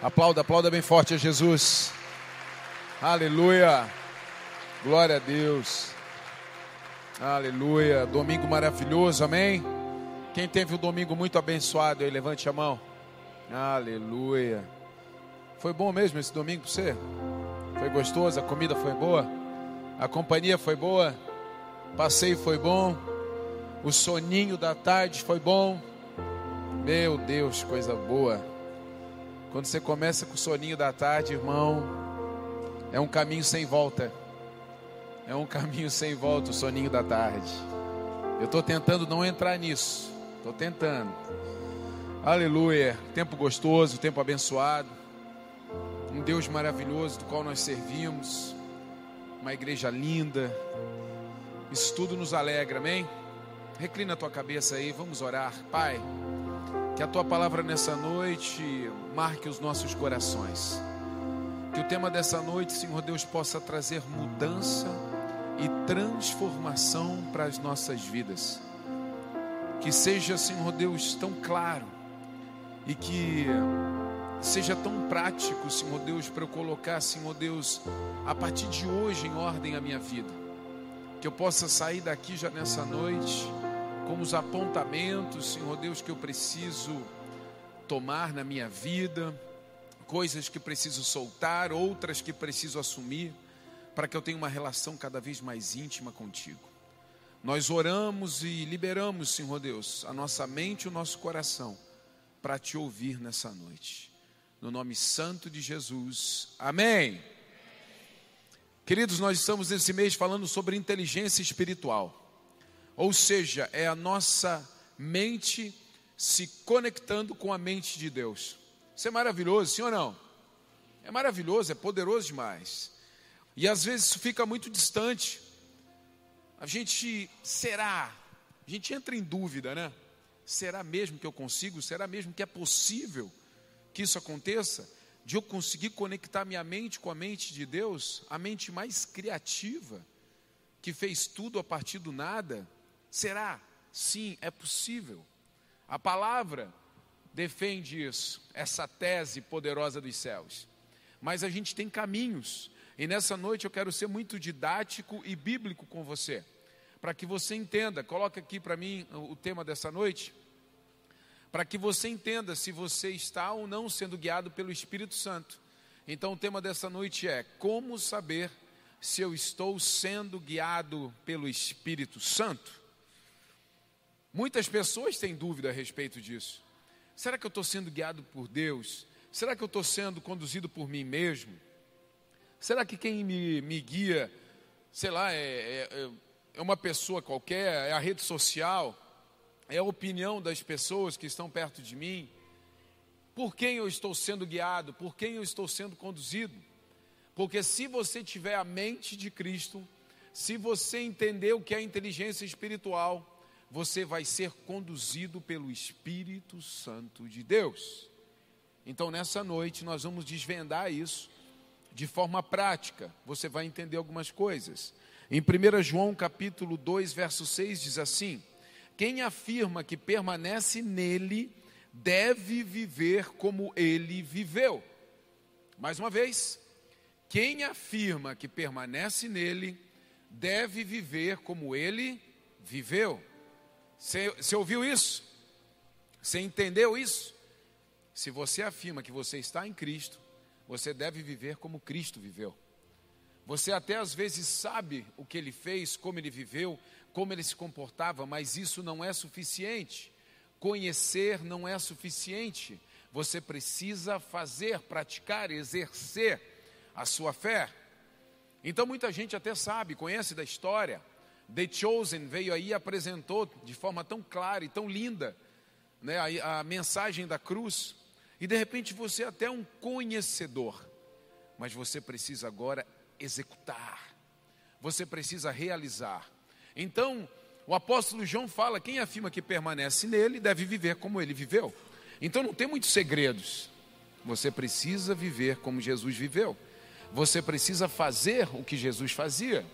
Aplauda, aplauda bem forte a Jesus. Aleluia. Glória a Deus. Aleluia. Domingo maravilhoso, amém? Quem teve um domingo muito abençoado aí, levante a mão. Aleluia. Foi bom mesmo esse domingo para você? Foi gostoso? A comida foi boa? A companhia foi boa? Passeio foi bom? O soninho da tarde foi bom? Meu Deus, coisa boa. Quando você começa com o soninho da tarde, irmão, é um caminho sem volta. É um caminho sem volta o soninho da tarde. Eu estou tentando não entrar nisso. Estou tentando. Aleluia. Tempo gostoso, tempo abençoado. Um Deus maravilhoso do qual nós servimos. Uma igreja linda. Isso tudo nos alegra, amém? Reclina a tua cabeça aí, vamos orar. Pai, que a tua palavra nessa noite marque os nossos corações. Que o tema dessa noite, Senhor Deus, possa trazer mudança e transformação para as nossas vidas. Que seja, Senhor Deus, tão claro e que seja tão prático, Senhor Deus, para eu colocar, Senhor Deus, a partir de hoje em ordem a minha vida. Que eu possa sair daqui já nessa noite com os apontamentos, Senhor Deus, que eu preciso tomar na minha vida, coisas que preciso soltar, outras que preciso assumir para que eu tenha uma relação cada vez mais íntima contigo. Nós oramos e liberamos, Senhor Deus, a nossa mente e o nosso coração para te ouvir nessa noite. No nome santo de Jesus. Amém. Queridos, nós estamos nesse mês falando sobre inteligência espiritual. Ou seja, é a nossa mente se conectando com a mente de Deus. Isso é maravilhoso, sim ou não? É maravilhoso, é poderoso demais. E às vezes isso fica muito distante. A gente será, a gente entra em dúvida, né? Será mesmo que eu consigo? Será mesmo que é possível que isso aconteça? De eu conseguir conectar minha mente com a mente de Deus, a mente mais criativa, que fez tudo a partir do nada? Será? Sim, é possível. A palavra defende isso, essa tese poderosa dos céus. Mas a gente tem caminhos e nessa noite eu quero ser muito didático e bíblico com você, para que você entenda. Coloca aqui para mim o tema dessa noite, para que você entenda se você está ou não sendo guiado pelo Espírito Santo. Então o tema dessa noite é: como saber se eu estou sendo guiado pelo Espírito Santo? Muitas pessoas têm dúvida a respeito disso. Será que eu estou sendo guiado por Deus? Será que eu estou sendo conduzido por mim mesmo? Será que quem me, me guia, sei lá, é, é, é uma pessoa qualquer, é a rede social, é a opinião das pessoas que estão perto de mim? Por quem eu estou sendo guiado? Por quem eu estou sendo conduzido? Porque se você tiver a mente de Cristo, se você entender o que é inteligência espiritual, você vai ser conduzido pelo Espírito Santo de Deus. Então, nessa noite, nós vamos desvendar isso de forma prática, você vai entender algumas coisas. Em 1 João capítulo 2, verso 6 diz assim: Quem afirma que permanece nele deve viver como ele viveu. Mais uma vez, quem afirma que permanece nele deve viver como ele viveu. Você, você ouviu isso? Você entendeu isso? Se você afirma que você está em Cristo, você deve viver como Cristo viveu. Você até às vezes sabe o que ele fez, como ele viveu, como ele se comportava, mas isso não é suficiente. Conhecer não é suficiente. Você precisa fazer, praticar, exercer a sua fé. Então muita gente até sabe, conhece da história. The Chosen veio aí e apresentou de forma tão clara e tão linda né, a, a mensagem da cruz. E de repente você é até um conhecedor, mas você precisa agora executar, você precisa realizar. Então, o apóstolo João fala: quem afirma que permanece nele deve viver como ele viveu. Então não tem muitos segredos. Você precisa viver como Jesus viveu. Você precisa fazer o que Jesus fazia.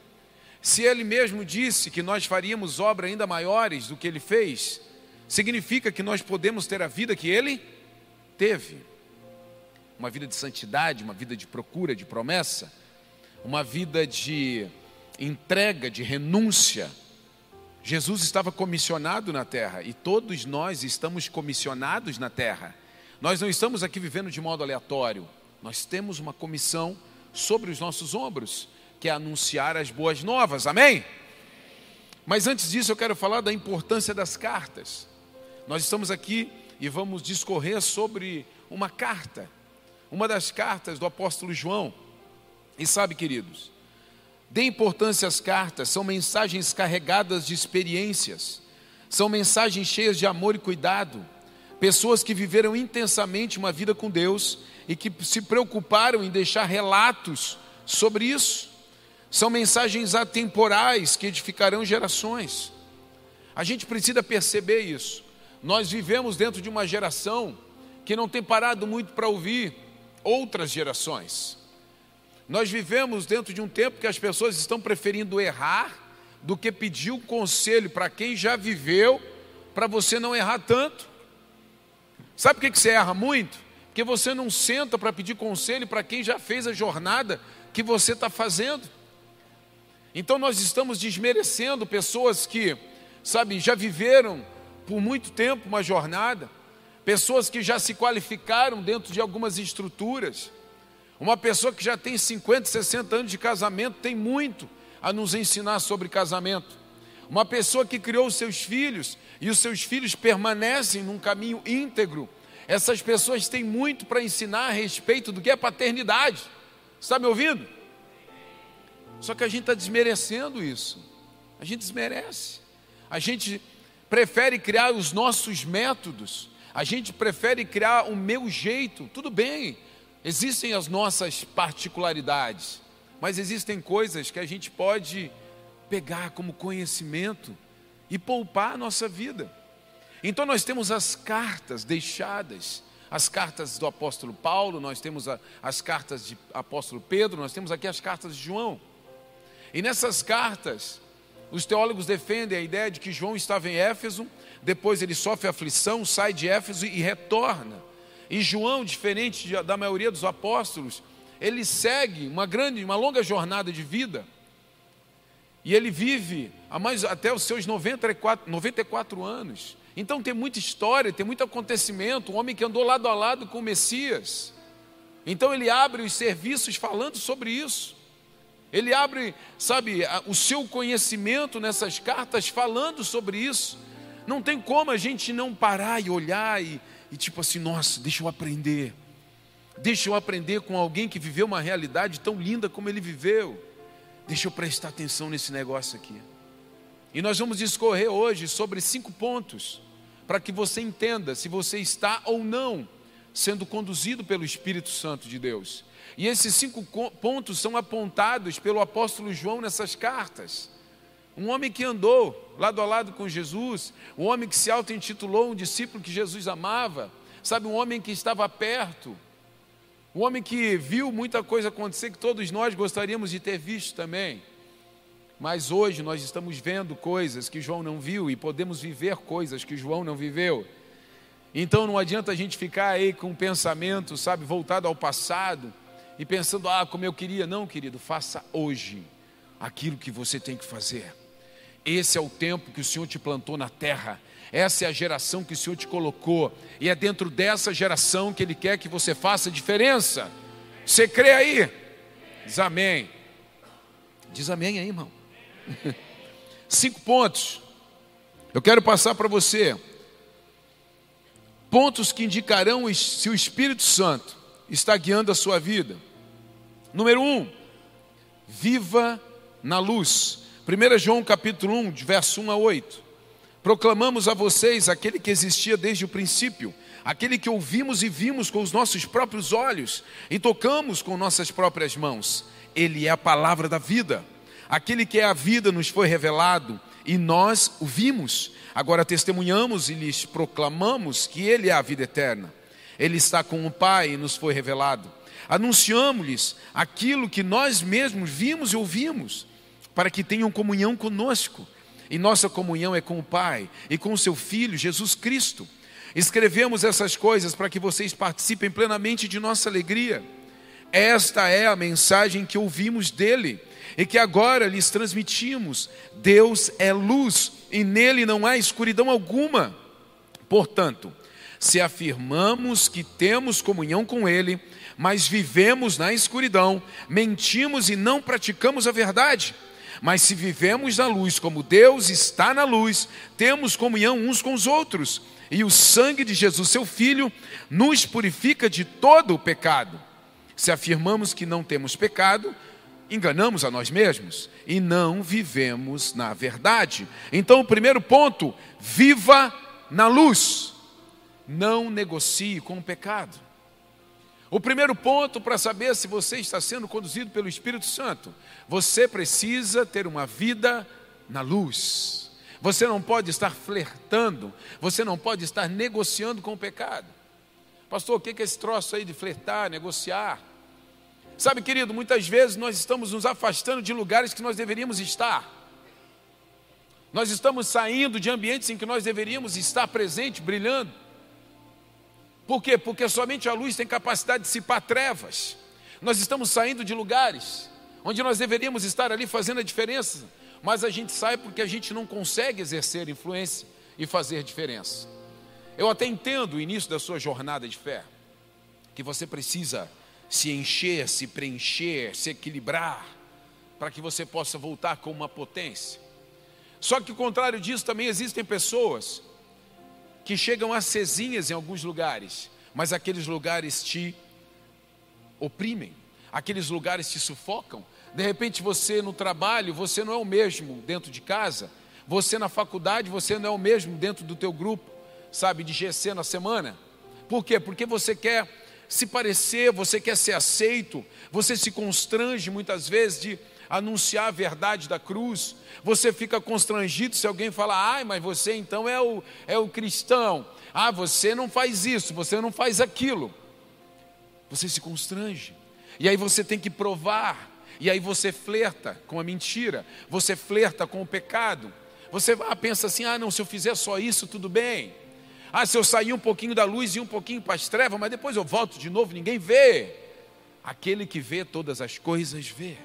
Se ele mesmo disse que nós faríamos obras ainda maiores do que ele fez, significa que nós podemos ter a vida que ele teve. uma vida de santidade, uma vida de procura, de promessa, uma vida de entrega, de renúncia. Jesus estava comissionado na terra e todos nós estamos comissionados na terra. Nós não estamos aqui vivendo de modo aleatório, nós temos uma comissão sobre os nossos ombros, que é anunciar as boas novas, amém? Mas antes disso, eu quero falar da importância das cartas. Nós estamos aqui e vamos discorrer sobre uma carta, uma das cartas do apóstolo João. E sabe, queridos, dê importância às cartas, são mensagens carregadas de experiências, são mensagens cheias de amor e cuidado, pessoas que viveram intensamente uma vida com Deus e que se preocuparam em deixar relatos sobre isso. São mensagens atemporais que edificarão gerações. A gente precisa perceber isso. Nós vivemos dentro de uma geração que não tem parado muito para ouvir outras gerações. Nós vivemos dentro de um tempo que as pessoas estão preferindo errar do que pedir o um conselho para quem já viveu, para você não errar tanto. Sabe por que você erra muito? Porque você não senta para pedir conselho para quem já fez a jornada que você está fazendo. Então nós estamos desmerecendo pessoas que, sabe, já viveram por muito tempo uma jornada, pessoas que já se qualificaram dentro de algumas estruturas. Uma pessoa que já tem 50, 60 anos de casamento tem muito a nos ensinar sobre casamento. Uma pessoa que criou os seus filhos e os seus filhos permanecem num caminho íntegro essas pessoas têm muito para ensinar a respeito do que é paternidade. Está me ouvindo? Só que a gente está desmerecendo isso. A gente desmerece. A gente prefere criar os nossos métodos. A gente prefere criar o meu jeito. Tudo bem, existem as nossas particularidades, mas existem coisas que a gente pode pegar como conhecimento e poupar a nossa vida. Então nós temos as cartas deixadas, as cartas do apóstolo Paulo, nós temos a, as cartas de apóstolo Pedro, nós temos aqui as cartas de João. E nessas cartas, os teólogos defendem a ideia de que João estava em Éfeso, depois ele sofre aflição, sai de Éfeso e retorna. E João, diferente da maioria dos apóstolos, ele segue uma grande, uma longa jornada de vida. E ele vive mais, até os seus 94, 94 anos. Então tem muita história, tem muito acontecimento, um homem que andou lado a lado com o Messias. Então ele abre os serviços falando sobre isso. Ele abre, sabe, o seu conhecimento nessas cartas falando sobre isso. Não tem como a gente não parar e olhar e, e tipo assim, nossa, deixa eu aprender. Deixa eu aprender com alguém que viveu uma realidade tão linda como ele viveu. Deixa eu prestar atenção nesse negócio aqui. E nós vamos discorrer hoje sobre cinco pontos para que você entenda se você está ou não sendo conduzido pelo Espírito Santo de Deus. E esses cinco pontos são apontados pelo apóstolo João nessas cartas. Um homem que andou lado a lado com Jesus, um homem que se auto-intitulou um discípulo que Jesus amava, sabe, um homem que estava perto, um homem que viu muita coisa acontecer que todos nós gostaríamos de ter visto também. Mas hoje nós estamos vendo coisas que João não viu e podemos viver coisas que João não viveu. Então não adianta a gente ficar aí com um pensamento, sabe, voltado ao passado e pensando, ah, como eu queria. Não, querido, faça hoje aquilo que você tem que fazer. Esse é o tempo que o Senhor te plantou na terra. Essa é a geração que o Senhor te colocou. E é dentro dessa geração que Ele quer que você faça diferença. Você crê aí? Diz amém. Diz amém aí, irmão. Cinco pontos. Eu quero passar para você. Pontos que indicarão se o Espírito Santo está guiando a sua vida. Número um, viva na luz. 1 João capítulo 1, verso 1 a 8. Proclamamos a vocês aquele que existia desde o princípio, aquele que ouvimos e vimos com os nossos próprios olhos e tocamos com nossas próprias mãos. Ele é a palavra da vida. Aquele que é a vida nos foi revelado e nós o vimos. Agora testemunhamos e lhes proclamamos que Ele é a vida eterna. Ele está com o Pai e nos foi revelado. Anunciamos-lhes aquilo que nós mesmos vimos e ouvimos, para que tenham comunhão conosco. E nossa comunhão é com o Pai e com o seu Filho, Jesus Cristo. Escrevemos essas coisas para que vocês participem plenamente de nossa alegria. Esta é a mensagem que ouvimos dele e que agora lhes transmitimos. Deus é luz e nele não há escuridão alguma. Portanto, se afirmamos que temos comunhão com ele, mas vivemos na escuridão, mentimos e não praticamos a verdade. Mas se vivemos na luz, como Deus está na luz, temos comunhão uns com os outros e o sangue de Jesus, seu Filho, nos purifica de todo o pecado. Se afirmamos que não temos pecado, enganamos a nós mesmos e não vivemos na verdade. Então, o primeiro ponto: viva na luz, não negocie com o pecado. O primeiro ponto para saber se você está sendo conduzido pelo Espírito Santo, você precisa ter uma vida na luz. Você não pode estar flertando, você não pode estar negociando com o pecado. Pastor, o que é esse troço aí de flertar, negociar? Sabe, querido, muitas vezes nós estamos nos afastando de lugares que nós deveríamos estar. Nós estamos saindo de ambientes em que nós deveríamos estar presente, brilhando. Por quê? Porque somente a luz tem capacidade de dissipar trevas. Nós estamos saindo de lugares onde nós deveríamos estar ali fazendo a diferença mas a gente sai porque a gente não consegue exercer influência e fazer diferença. Eu até entendo o início da sua jornada de fé, que você precisa se encher, se preencher, se equilibrar, para que você possa voltar com uma potência. Só que, ao contrário disso, também existem pessoas que chegam acesinhas em alguns lugares, mas aqueles lugares te oprimem, aqueles lugares te sufocam, de repente você no trabalho, você não é o mesmo dentro de casa. Você na faculdade, você não é o mesmo dentro do teu grupo, sabe, de GC na semana. Por quê? Porque você quer se parecer, você quer ser aceito, você se constrange muitas vezes de anunciar a verdade da cruz. Você fica constrangido se alguém falar, ai, mas você então é o, é o cristão. Ah, você não faz isso, você não faz aquilo. Você se constrange. E aí você tem que provar e aí você flerta com a mentira, você flerta com o pecado. Você ah, pensa assim: ah, não, se eu fizer só isso, tudo bem. Ah, se eu sair um pouquinho da luz e um pouquinho para as trevas, mas depois eu volto de novo, ninguém vê. Aquele que vê todas as coisas vê.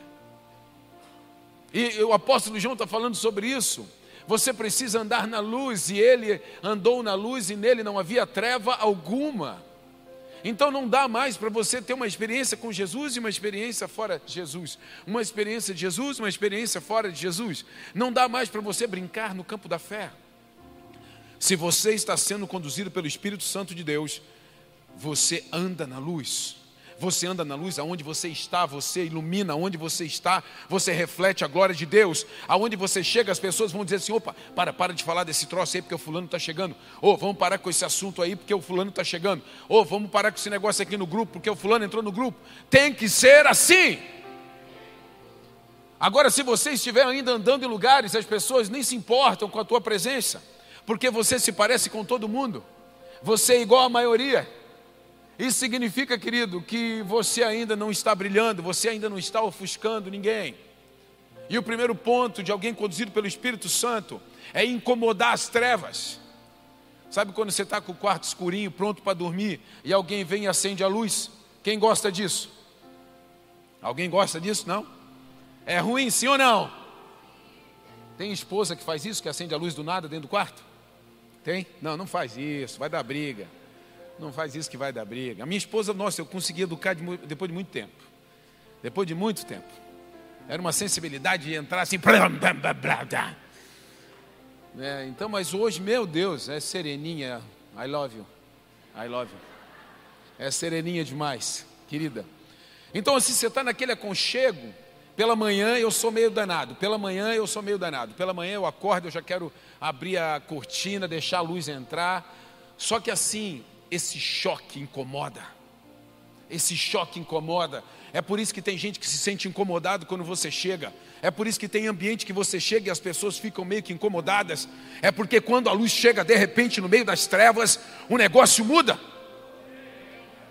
E o apóstolo João está falando sobre isso. Você precisa andar na luz, e ele andou na luz, e nele não havia treva alguma. Então não dá mais para você ter uma experiência com Jesus e uma experiência fora de Jesus. Uma experiência de Jesus, uma experiência fora de Jesus. Não dá mais para você brincar no campo da fé. Se você está sendo conduzido pelo Espírito Santo de Deus, você anda na luz. Você anda na luz, aonde você está, você ilumina aonde você está, você reflete a glória de Deus. Aonde você chega, as pessoas vão dizer assim: opa, para, para de falar desse troço aí, porque o fulano está chegando. Ou vamos parar com esse assunto aí, porque o fulano está chegando. Ou vamos parar com esse negócio aqui no grupo, porque o fulano entrou no grupo. Tem que ser assim. Agora, se você estiver ainda andando em lugares, as pessoas nem se importam com a tua presença, porque você se parece com todo mundo, você é igual à maioria. Isso significa, querido, que você ainda não está brilhando, você ainda não está ofuscando ninguém. E o primeiro ponto de alguém conduzido pelo Espírito Santo é incomodar as trevas. Sabe quando você está com o quarto escurinho, pronto para dormir, e alguém vem e acende a luz? Quem gosta disso? Alguém gosta disso? Não? É ruim, sim ou não? Tem esposa que faz isso, que acende a luz do nada dentro do quarto? Tem? Não, não faz isso, vai dar briga. Não faz isso que vai dar briga. A minha esposa, nossa, eu consegui educar de, depois de muito tempo. Depois de muito tempo. Era uma sensibilidade de entrar assim. Blá, blá, blá, é, então, mas hoje, meu Deus, é sereninha. I love you. I love you. É sereninha demais, querida. Então, assim, você está naquele aconchego. Pela manhã eu sou meio danado. Pela manhã eu sou meio danado. Pela manhã eu acordo, eu já quero abrir a cortina, deixar a luz entrar. Só que assim, esse choque incomoda. Esse choque incomoda. É por isso que tem gente que se sente incomodado quando você chega. É por isso que tem ambiente que você chega e as pessoas ficam meio que incomodadas. É porque quando a luz chega de repente no meio das trevas, o negócio muda.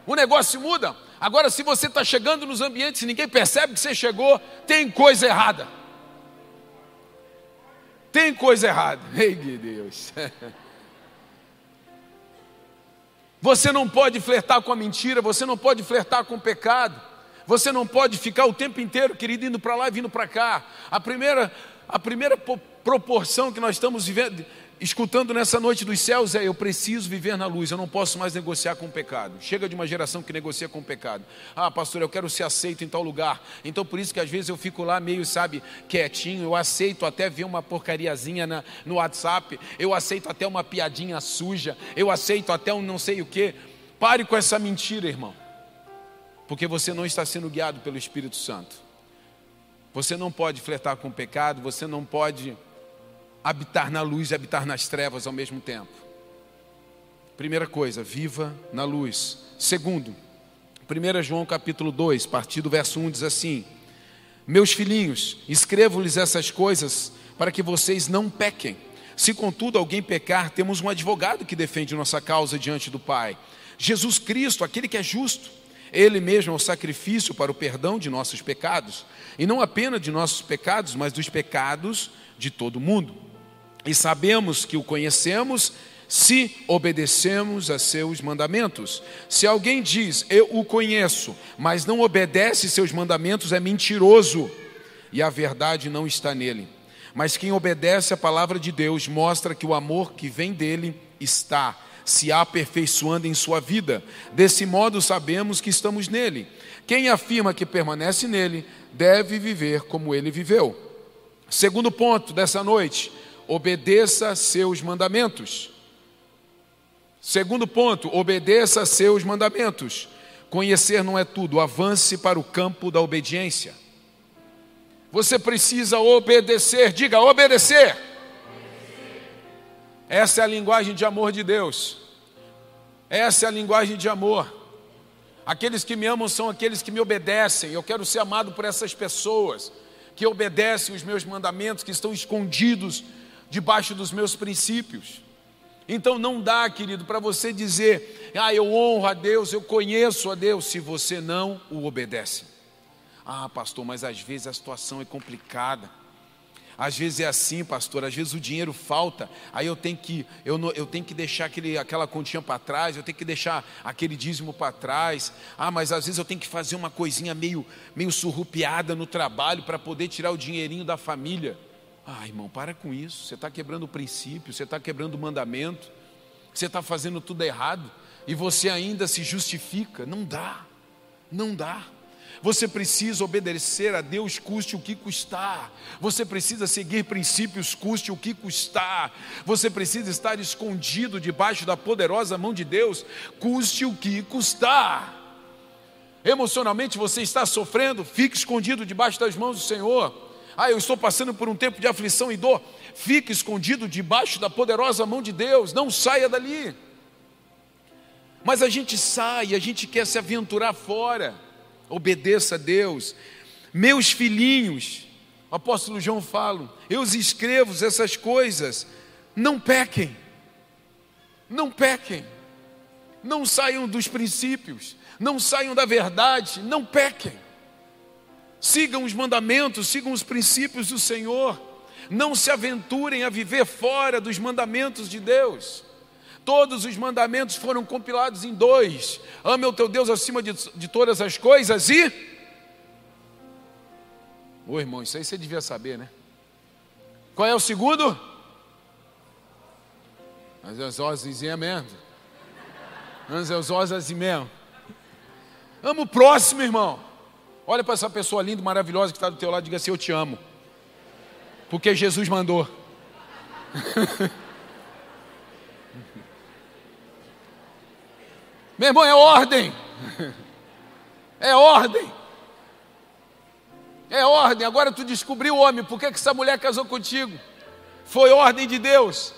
O negócio muda. Agora, se você está chegando nos ambientes e ninguém percebe que você chegou, tem coisa errada. Tem coisa errada. Ei, Deus. Você não pode flertar com a mentira, você não pode flertar com o pecado. Você não pode ficar o tempo inteiro, querido, indo para lá e vindo para cá. A primeira, a primeira proporção que nós estamos vivendo, escutando nessa noite dos céus é: eu preciso viver na luz, eu não posso mais negociar com o pecado. Chega de uma geração que negocia com o pecado. Ah, pastor, eu quero ser aceito em tal lugar. Então por isso que às vezes eu fico lá meio, sabe, quietinho. Eu aceito até ver uma porcariazinha na, no WhatsApp. Eu aceito até uma piadinha suja. Eu aceito até um não sei o que. Pare com essa mentira, irmão. Porque você não está sendo guiado pelo Espírito Santo. Você não pode flertar com o pecado, você não pode habitar na luz e habitar nas trevas ao mesmo tempo. Primeira coisa, viva na luz. Segundo, 1 João capítulo 2, a partir do verso 1 diz assim: Meus filhinhos, escrevo-lhes essas coisas para que vocês não pequem. Se contudo alguém pecar, temos um advogado que defende nossa causa diante do Pai. Jesus Cristo, aquele que é justo. Ele mesmo é o sacrifício para o perdão de nossos pecados, e não apenas de nossos pecados, mas dos pecados de todo mundo e sabemos que o conhecemos se obedecemos a seus mandamentos. Se alguém diz, eu o conheço, mas não obedece seus mandamentos, é mentiroso e a verdade não está nele. Mas quem obedece a palavra de Deus mostra que o amor que vem dele está se aperfeiçoando em sua vida. Desse modo sabemos que estamos nele. Quem afirma que permanece nele deve viver como ele viveu. Segundo ponto dessa noite, obedeça seus mandamentos. Segundo ponto, obedeça seus mandamentos. Conhecer não é tudo, avance para o campo da obediência. Você precisa obedecer, diga obedecer. Essa é a linguagem de amor de Deus. Essa é a linguagem de amor. Aqueles que me amam são aqueles que me obedecem. Eu quero ser amado por essas pessoas que obedecem os meus mandamentos, que estão escondidos debaixo dos meus princípios. Então não dá, querido, para você dizer, ah, eu honro a Deus, eu conheço a Deus, se você não o obedece. Ah, pastor, mas às vezes a situação é complicada. Às vezes é assim, pastor, às vezes o dinheiro falta, aí eu tenho que, eu, eu tenho que deixar aquele, aquela continha para trás, eu tenho que deixar aquele dízimo para trás. Ah, mas às vezes eu tenho que fazer uma coisinha meio, meio surrupiada no trabalho para poder tirar o dinheirinho da família. Ah, irmão, para com isso. Você está quebrando o princípio, você está quebrando o mandamento, você está fazendo tudo errado e você ainda se justifica. Não dá, não dá. Você precisa obedecer a Deus, custe o que custar. Você precisa seguir princípios, custe o que custar. Você precisa estar escondido debaixo da poderosa mão de Deus, custe o que custar. Emocionalmente você está sofrendo, fique escondido debaixo das mãos do Senhor. Ah, eu estou passando por um tempo de aflição e dor. Fique escondido debaixo da poderosa mão de Deus, não saia dali. Mas a gente sai, a gente quer se aventurar fora. Obedeça a Deus. Meus filhinhos, o apóstolo João fala, eu os escrevo essas coisas, não pequem. Não pequem. Não saiam dos princípios, não saiam da verdade, não pequem. Sigam os mandamentos, sigam os princípios do Senhor. Não se aventurem a viver fora dos mandamentos de Deus. Todos os mandamentos foram compilados em dois: ame o teu Deus acima de, de todas as coisas e. Ô irmão, isso aí você devia saber, né? Qual é o segundo? Mas as osas e mesmo. Mas as osas e mesmo. Amo o próximo, irmão. Olha para essa pessoa linda, maravilhosa que está do teu lado e diga assim: Eu te amo. Porque Jesus mandou. Meu irmão, é ordem. É ordem. É ordem. Agora tu descobriu o homem. Por que, que essa mulher casou contigo? Foi ordem de Deus.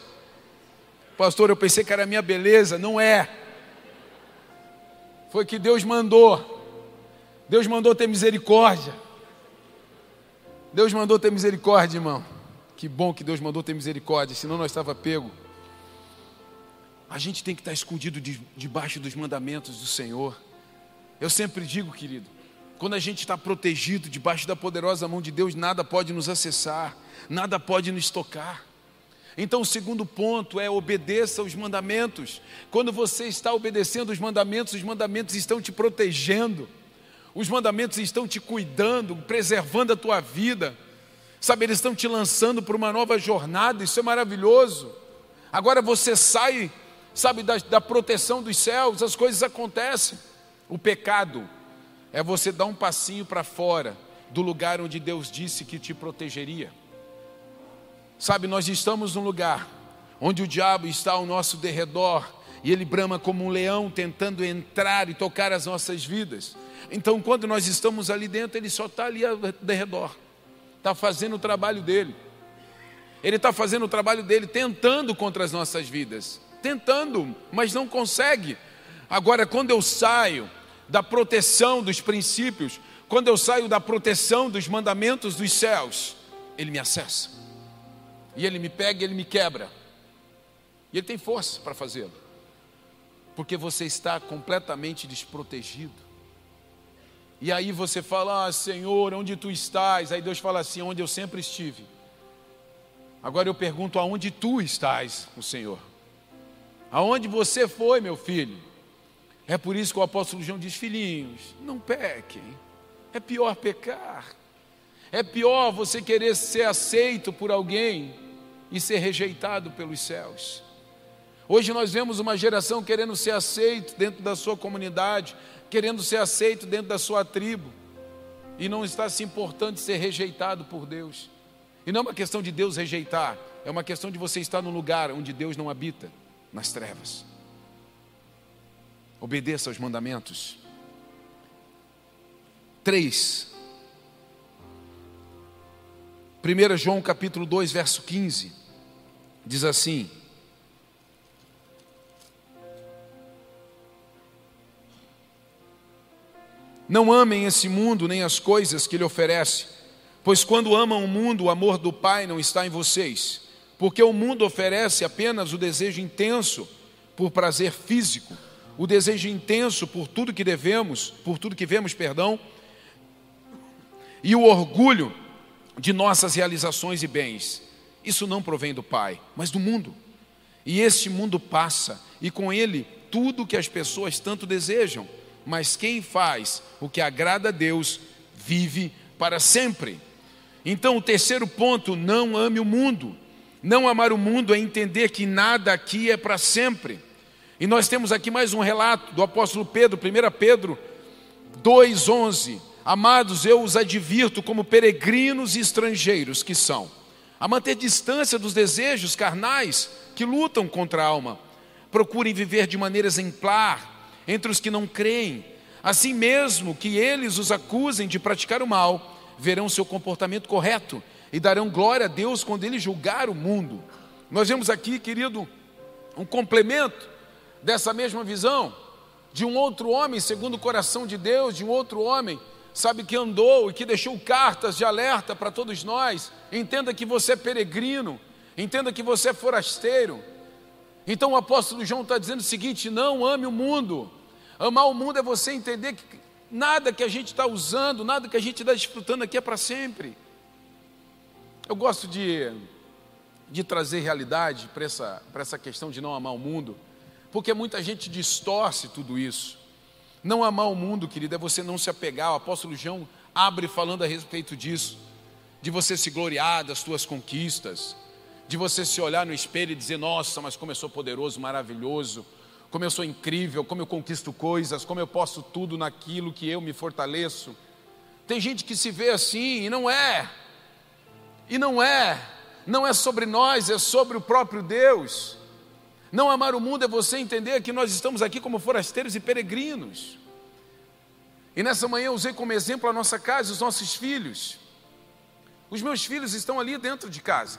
Pastor, eu pensei que era minha beleza. Não é. Foi que Deus mandou. Deus mandou ter misericórdia. Deus mandou ter misericórdia, irmão. Que bom que Deus mandou ter misericórdia, senão nós estava pego. A gente tem que estar escondido de, debaixo dos mandamentos do Senhor. Eu sempre digo, querido, quando a gente está protegido debaixo da poderosa mão de Deus, nada pode nos acessar, nada pode nos tocar. Então, o segundo ponto é obedeça os mandamentos. Quando você está obedecendo os mandamentos, os mandamentos estão te protegendo, os mandamentos estão te cuidando, preservando a tua vida. Sabe, eles estão te lançando para uma nova jornada, isso é maravilhoso. Agora você sai, sabe, da, da proteção dos céus, as coisas acontecem. O pecado é você dar um passinho para fora do lugar onde Deus disse que te protegeria. Sabe, nós estamos num lugar onde o diabo está ao nosso derredor e ele brama como um leão tentando entrar e tocar as nossas vidas. Então, quando nós estamos ali dentro, ele só está ali ao derredor, está fazendo o trabalho dele. Ele está fazendo o trabalho dele tentando contra as nossas vidas, tentando, mas não consegue. Agora, quando eu saio da proteção dos princípios, quando eu saio da proteção dos mandamentos dos céus, ele me acessa. E ele me pega e ele me quebra. E ele tem força para fazê-lo. Porque você está completamente desprotegido. E aí você fala: ah, Senhor, onde tu estás? Aí Deus fala assim: onde eu sempre estive. Agora eu pergunto: aonde tu estás, o Senhor? Aonde você foi, meu filho? É por isso que o apóstolo João diz: filhinhos, não pequem. É pior pecar. É pior você querer ser aceito por alguém e ser rejeitado pelos céus. Hoje nós vemos uma geração querendo ser aceito dentro da sua comunidade, querendo ser aceito dentro da sua tribo, e não está se importando de ser rejeitado por Deus. E não é uma questão de Deus rejeitar, é uma questão de você estar num lugar onde Deus não habita, nas trevas. Obedeça aos mandamentos. Três. 1 João capítulo 2, verso 15, diz assim: Não amem esse mundo nem as coisas que ele oferece Pois quando amam o mundo, o amor do Pai não está em vocês, porque o mundo oferece apenas o desejo intenso por prazer físico, o desejo intenso por tudo que devemos, por tudo que vemos, perdão, e o orgulho de nossas realizações e bens. Isso não provém do Pai, mas do mundo. E este mundo passa, e com ele tudo que as pessoas tanto desejam, mas quem faz o que agrada a Deus vive para sempre. Então, o terceiro ponto, não ame o mundo. Não amar o mundo é entender que nada aqui é para sempre. E nós temos aqui mais um relato do apóstolo Pedro, 1 Pedro 2,11. Amados, eu os advirto como peregrinos e estrangeiros que são, a manter distância dos desejos carnais que lutam contra a alma. Procurem viver de maneira exemplar entre os que não creem, assim mesmo que eles os acusem de praticar o mal verão seu comportamento correto e darão glória a Deus quando ele julgar o mundo. Nós vemos aqui, querido, um complemento dessa mesma visão de um outro homem, segundo o coração de Deus, de um outro homem, sabe, que andou e que deixou cartas de alerta para todos nós. Entenda que você é peregrino, entenda que você é forasteiro. Então o apóstolo João está dizendo o seguinte: não ame o mundo. Amar o mundo é você entender que Nada que a gente está usando, nada que a gente está desfrutando aqui é para sempre. Eu gosto de, de trazer realidade para essa, essa questão de não amar o mundo, porque muita gente distorce tudo isso. Não amar o mundo, querido, é você não se apegar. O apóstolo João abre falando a respeito disso, de você se gloriar das suas conquistas, de você se olhar no espelho e dizer: Nossa, mas como eu sou poderoso, maravilhoso como eu sou incrível, como eu conquisto coisas, como eu posso tudo naquilo que eu me fortaleço. Tem gente que se vê assim e não é. E não é. Não é sobre nós, é sobre o próprio Deus. Não amar o mundo é você entender que nós estamos aqui como forasteiros e peregrinos. E nessa manhã eu usei como exemplo a nossa casa, os nossos filhos. Os meus filhos estão ali dentro de casa.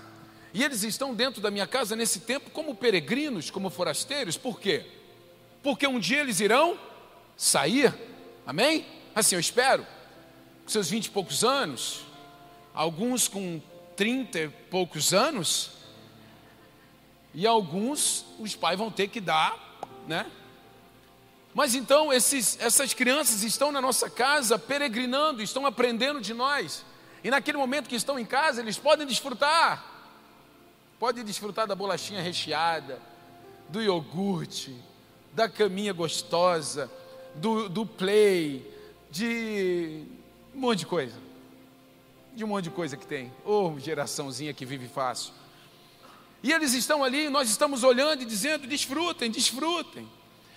E eles estão dentro da minha casa nesse tempo como peregrinos, como forasteiros. Por quê? Porque um dia eles irão sair, amém? Assim eu espero, com seus vinte e poucos anos, alguns com trinta e poucos anos, e alguns os pais vão ter que dar, né? Mas então esses, essas crianças estão na nossa casa peregrinando, estão aprendendo de nós, e naquele momento que estão em casa, eles podem desfrutar. Pode desfrutar da bolachinha recheada, do iogurte, da caminha gostosa, do, do play, de um monte de coisa. De um monte de coisa que tem. Ô, oh, geraçãozinha que vive fácil. E eles estão ali, nós estamos olhando e dizendo: desfrutem, desfrutem.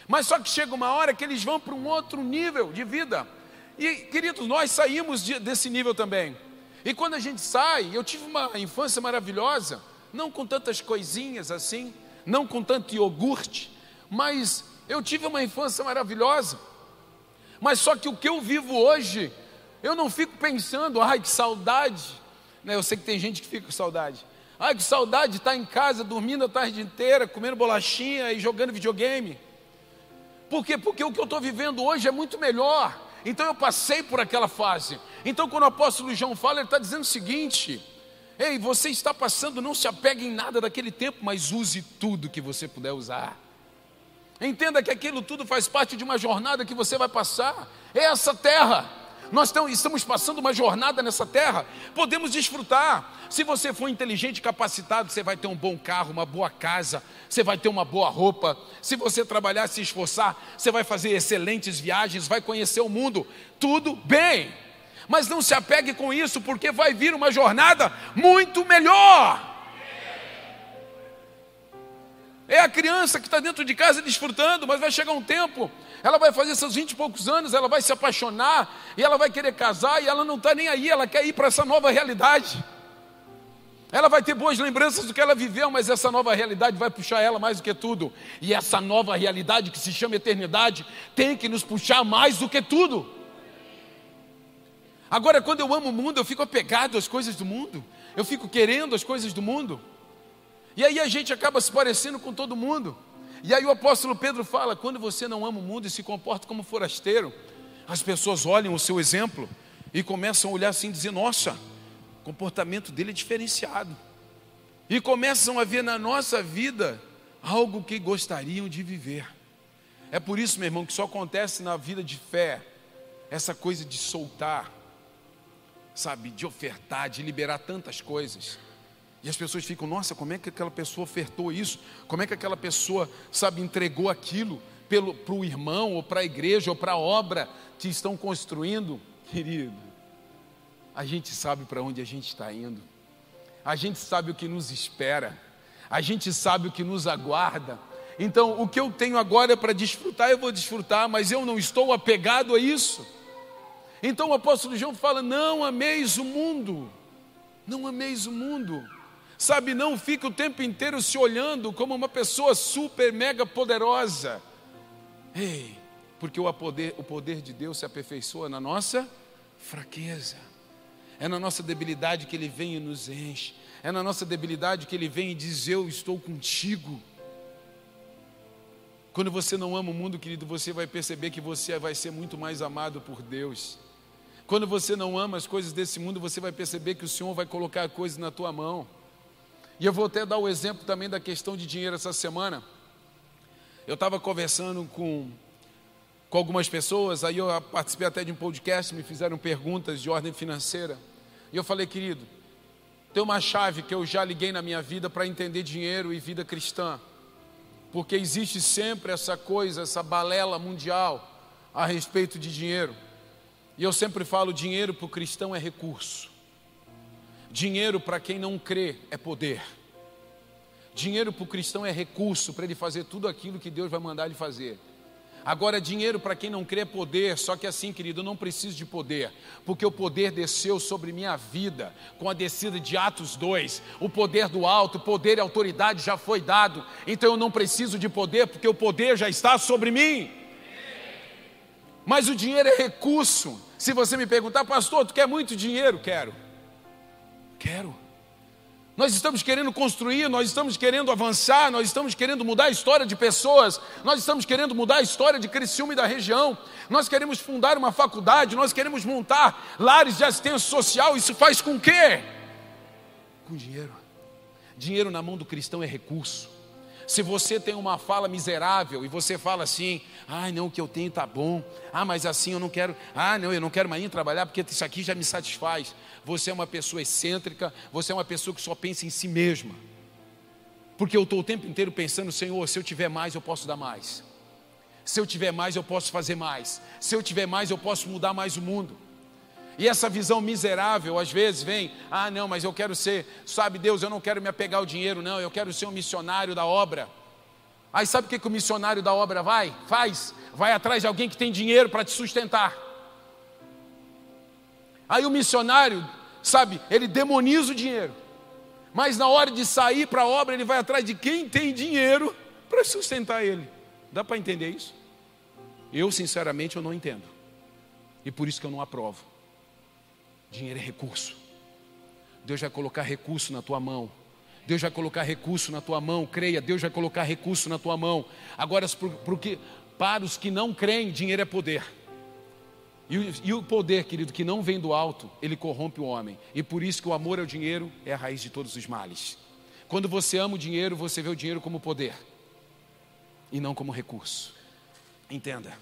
Mas só que chega uma hora que eles vão para um outro nível de vida. E, queridos, nós saímos de, desse nível também. E quando a gente sai, eu tive uma infância maravilhosa, não com tantas coisinhas assim, não com tanto iogurte, mas eu tive uma infância maravilhosa. Mas só que o que eu vivo hoje, eu não fico pensando, ai que saudade. Né? Eu sei que tem gente que fica com saudade. Ai que saudade de estar em casa, dormindo a tarde inteira, comendo bolachinha e jogando videogame. Por quê? Porque o que eu estou vivendo hoje é muito melhor. Então eu passei por aquela fase. Então quando o apóstolo João fala, ele está dizendo o seguinte: Ei, você está passando, não se apegue em nada daquele tempo, mas use tudo que você puder usar. Entenda que aquilo tudo faz parte de uma jornada que você vai passar. É essa terra. Nós estamos passando uma jornada nessa terra, podemos desfrutar. Se você for inteligente e capacitado, você vai ter um bom carro, uma boa casa, você vai ter uma boa roupa. Se você trabalhar, se esforçar, você vai fazer excelentes viagens, vai conhecer o mundo. Tudo bem. Mas não se apegue com isso, porque vai vir uma jornada muito melhor. É a criança que está dentro de casa desfrutando, mas vai chegar um tempo, ela vai fazer seus vinte e poucos anos, ela vai se apaixonar, e ela vai querer casar, e ela não está nem aí, ela quer ir para essa nova realidade. Ela vai ter boas lembranças do que ela viveu, mas essa nova realidade vai puxar ela mais do que tudo. E essa nova realidade que se chama eternidade tem que nos puxar mais do que tudo. Agora, quando eu amo o mundo, eu fico apegado às coisas do mundo, eu fico querendo as coisas do mundo. E aí a gente acaba se parecendo com todo mundo. E aí o apóstolo Pedro fala: quando você não ama o mundo e se comporta como forasteiro, as pessoas olham o seu exemplo e começam a olhar assim e dizer: nossa, o comportamento dele é diferenciado. E começam a ver na nossa vida algo que gostariam de viver. É por isso, meu irmão, que só acontece na vida de fé essa coisa de soltar, sabe, de ofertar, de liberar tantas coisas. E as pessoas ficam, nossa, como é que aquela pessoa ofertou isso? Como é que aquela pessoa, sabe, entregou aquilo para o irmão, ou para a igreja, ou para a obra que estão construindo? Querido, a gente sabe para onde a gente está indo, a gente sabe o que nos espera, a gente sabe o que nos aguarda. Então, o que eu tenho agora é para desfrutar, eu vou desfrutar, mas eu não estou apegado a isso. Então o apóstolo João fala: não ameis o mundo, não ameis o mundo. Sabe, não fica o tempo inteiro se olhando como uma pessoa super, mega poderosa. Ei, porque o poder, o poder de Deus se aperfeiçoa na nossa fraqueza. É na nossa debilidade que Ele vem e nos enche. É na nossa debilidade que Ele vem e diz: Eu estou contigo. Quando você não ama o mundo, querido, você vai perceber que você vai ser muito mais amado por Deus. Quando você não ama as coisas desse mundo, você vai perceber que o Senhor vai colocar coisas na tua mão. E eu vou até dar o exemplo também da questão de dinheiro essa semana. Eu estava conversando com, com algumas pessoas, aí eu participei até de um podcast, me fizeram perguntas de ordem financeira. E eu falei, querido, tem uma chave que eu já liguei na minha vida para entender dinheiro e vida cristã. Porque existe sempre essa coisa, essa balela mundial a respeito de dinheiro. E eu sempre falo: dinheiro para o cristão é recurso. Dinheiro para quem não crê é poder. Dinheiro para o cristão é recurso para ele fazer tudo aquilo que Deus vai mandar ele fazer. Agora, dinheiro para quem não crê é poder, só que assim, querido, eu não preciso de poder, porque o poder desceu sobre minha vida com a descida de Atos 2. O poder do alto, poder e autoridade já foi dado, então eu não preciso de poder, porque o poder já está sobre mim. Mas o dinheiro é recurso. Se você me perguntar, pastor, tu quer muito dinheiro? Quero. Quero. Nós estamos querendo construir, nós estamos querendo avançar, nós estamos querendo mudar a história de pessoas, nós estamos querendo mudar a história de Criciúma e da região, nós queremos fundar uma faculdade, nós queremos montar lares de assistência social, isso faz com quê? Com dinheiro. Dinheiro na mão do cristão é recurso. Se você tem uma fala miserável e você fala assim, ai não, o que eu tenho está bom, ah, mas assim eu não quero, ah, não, eu não quero mais ir trabalhar porque isso aqui já me satisfaz. Você é uma pessoa excêntrica, você é uma pessoa que só pensa em si mesma. Porque eu estou o tempo inteiro pensando, Senhor, se eu tiver mais, eu posso dar mais. Se eu tiver mais, eu posso fazer mais. Se eu tiver mais, eu posso mudar mais o mundo. E essa visão miserável, às vezes, vem: ah, não, mas eu quero ser, sabe Deus, eu não quero me apegar ao dinheiro, não, eu quero ser um missionário da obra. Aí sabe o que, que o missionário da obra vai? Faz? Vai atrás de alguém que tem dinheiro para te sustentar. Aí o missionário, sabe, ele demoniza o dinheiro. Mas na hora de sair para a obra, ele vai atrás de quem tem dinheiro para sustentar ele. Dá para entender isso? Eu, sinceramente, eu não entendo. E por isso que eu não aprovo. Dinheiro é recurso. Deus vai colocar recurso na tua mão. Deus vai colocar recurso na tua mão, creia, Deus vai colocar recurso na tua mão. Agora, para os que não creem, dinheiro é poder. E o, e o poder, querido, que não vem do alto, ele corrompe o homem. E por isso que o amor ao dinheiro é a raiz de todos os males. Quando você ama o dinheiro, você vê o dinheiro como poder e não como recurso. Entenda.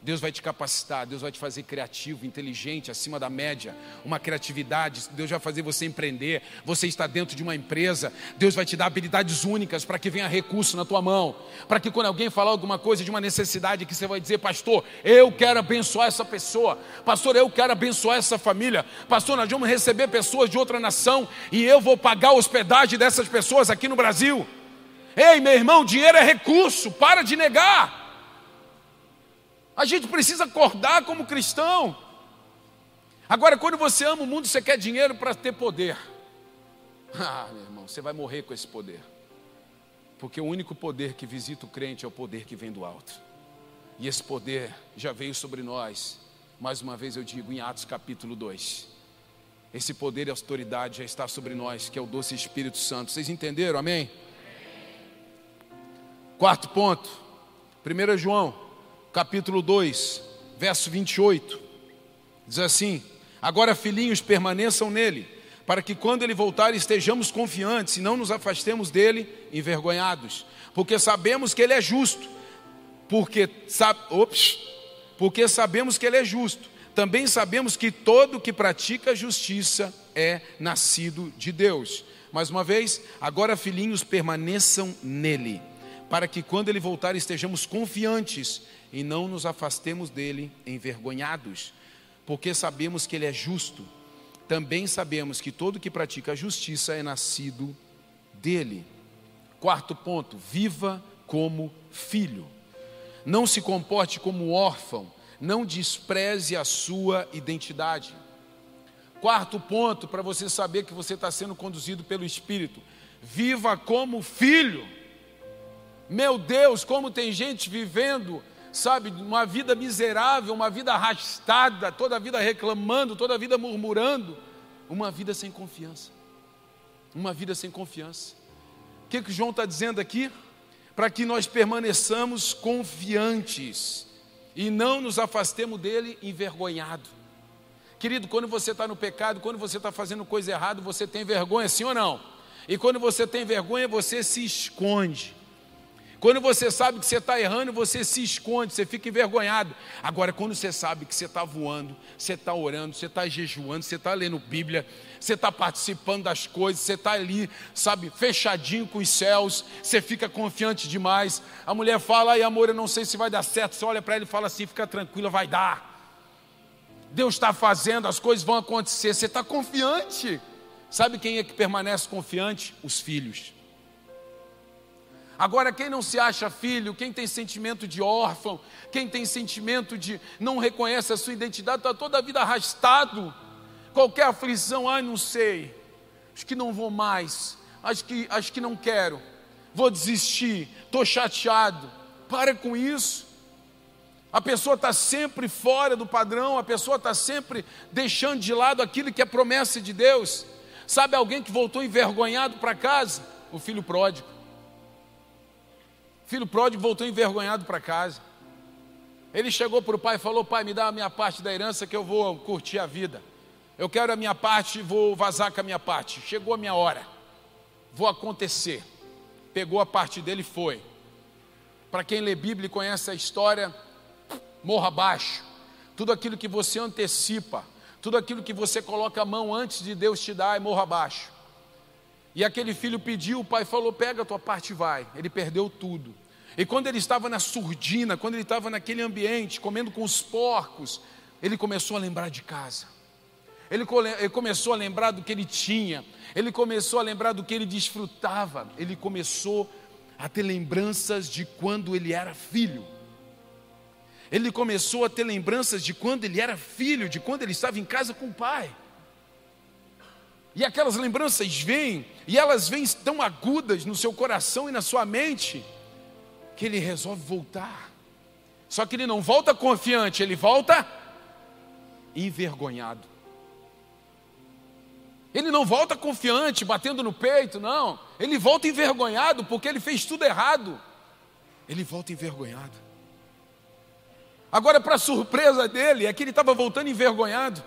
Deus vai te capacitar, Deus vai te fazer criativo, inteligente, acima da média, uma criatividade, Deus vai fazer você empreender, você está dentro de uma empresa, Deus vai te dar habilidades únicas para que venha recurso na tua mão, para que quando alguém falar alguma coisa de uma necessidade que você vai dizer, pastor, eu quero abençoar essa pessoa, pastor, eu quero abençoar essa família, pastor, nós vamos receber pessoas de outra nação e eu vou pagar a hospedagem dessas pessoas aqui no Brasil. Ei, meu irmão, dinheiro é recurso, para de negar. A gente precisa acordar como cristão. Agora, quando você ama o mundo, você quer dinheiro para ter poder. Ah, meu irmão, você vai morrer com esse poder. Porque o único poder que visita o crente é o poder que vem do alto. E esse poder já veio sobre nós. Mais uma vez eu digo em Atos capítulo 2. Esse poder e autoridade já está sobre nós, que é o doce Espírito Santo. Vocês entenderam? Amém? Quarto ponto. 1 João capítulo 2, verso 28. Diz assim: Agora, filhinhos, permaneçam nele, para que quando ele voltar estejamos confiantes e não nos afastemos dele envergonhados, porque sabemos que ele é justo. Porque, sab... Ops, porque sabemos que ele é justo. Também sabemos que todo que pratica justiça é nascido de Deus. Mais uma vez, agora, filhinhos, permaneçam nele, para que quando ele voltar estejamos confiantes e não nos afastemos dele envergonhados, porque sabemos que ele é justo. Também sabemos que todo que pratica a justiça é nascido dele. Quarto ponto: viva como filho. Não se comporte como órfão, não despreze a sua identidade. Quarto ponto, para você saber que você está sendo conduzido pelo Espírito: viva como filho. Meu Deus, como tem gente vivendo sabe, uma vida miserável, uma vida arrastada, toda a vida reclamando, toda a vida murmurando, uma vida sem confiança. Uma vida sem confiança. O que, que João está dizendo aqui? Para que nós permaneçamos confiantes e não nos afastemos dele envergonhado. Querido, quando você está no pecado, quando você está fazendo coisa errada, você tem vergonha, sim ou não? E quando você tem vergonha, você se esconde. Quando você sabe que você está errando, você se esconde, você fica envergonhado. Agora, quando você sabe que você está voando, você está orando, você está jejuando, você está lendo Bíblia, você está participando das coisas, você está ali, sabe, fechadinho com os céus, você fica confiante demais. A mulher fala, ai amor, eu não sei se vai dar certo. Você olha para ele e fala assim: fica tranquila, vai dar. Deus está fazendo, as coisas vão acontecer. Você está confiante. Sabe quem é que permanece confiante? Os filhos. Agora, quem não se acha filho, quem tem sentimento de órfão, quem tem sentimento de não reconhece a sua identidade, está toda a vida arrastado. Qualquer aflição, ai, não sei, acho que não vou mais, acho que, acho que não quero, vou desistir, estou chateado. Para com isso. A pessoa está sempre fora do padrão, a pessoa está sempre deixando de lado aquilo que é promessa de Deus. Sabe alguém que voltou envergonhado para casa? O filho pródigo. Filho pródigo voltou envergonhado para casa. Ele chegou para o pai e falou: Pai, me dá a minha parte da herança que eu vou curtir a vida. Eu quero a minha parte e vou vazar com a minha parte. Chegou a minha hora. Vou acontecer. Pegou a parte dele e foi. Para quem lê Bíblia e conhece a história, morra abaixo. Tudo aquilo que você antecipa, tudo aquilo que você coloca a mão antes de Deus te dar, morra abaixo. E aquele filho pediu, o pai falou: pega a tua parte e vai. Ele perdeu tudo. E quando ele estava na surdina, quando ele estava naquele ambiente, comendo com os porcos, ele começou a lembrar de casa. Ele, ele começou a lembrar do que ele tinha. Ele começou a lembrar do que ele desfrutava. Ele começou a ter lembranças de quando ele era filho. Ele começou a ter lembranças de quando ele era filho, de quando ele estava em casa com o pai. E aquelas lembranças vêm, e elas vêm tão agudas no seu coração e na sua mente, que ele resolve voltar. Só que ele não volta confiante, ele volta envergonhado. Ele não volta confiante, batendo no peito, não. Ele volta envergonhado porque ele fez tudo errado. Ele volta envergonhado. Agora, para surpresa dele, é que ele estava voltando envergonhado.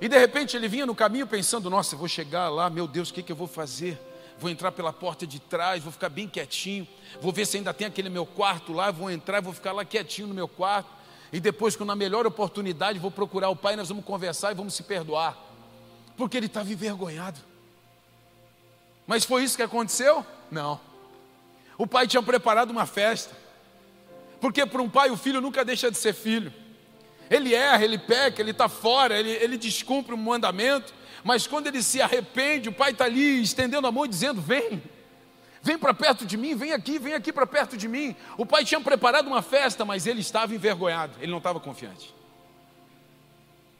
E de repente ele vinha no caminho pensando: Nossa, eu vou chegar lá, meu Deus, o que, que eu vou fazer? Vou entrar pela porta de trás, vou ficar bem quietinho. Vou ver se ainda tem aquele meu quarto lá. Vou entrar, vou ficar lá quietinho no meu quarto. E depois, quando na melhor oportunidade, vou procurar o pai, nós vamos conversar e vamos se perdoar porque ele estava envergonhado. Mas foi isso que aconteceu? Não. O pai tinha preparado uma festa. Porque para um pai o filho nunca deixa de ser filho. Ele erra, ele peca, ele está fora, ele, ele descumpre um mandamento. Mas quando ele se arrepende, o pai está ali estendendo a mão e dizendo: Vem, vem para perto de mim, vem aqui, vem aqui para perto de mim. O pai tinha preparado uma festa, mas ele estava envergonhado, ele não estava confiante.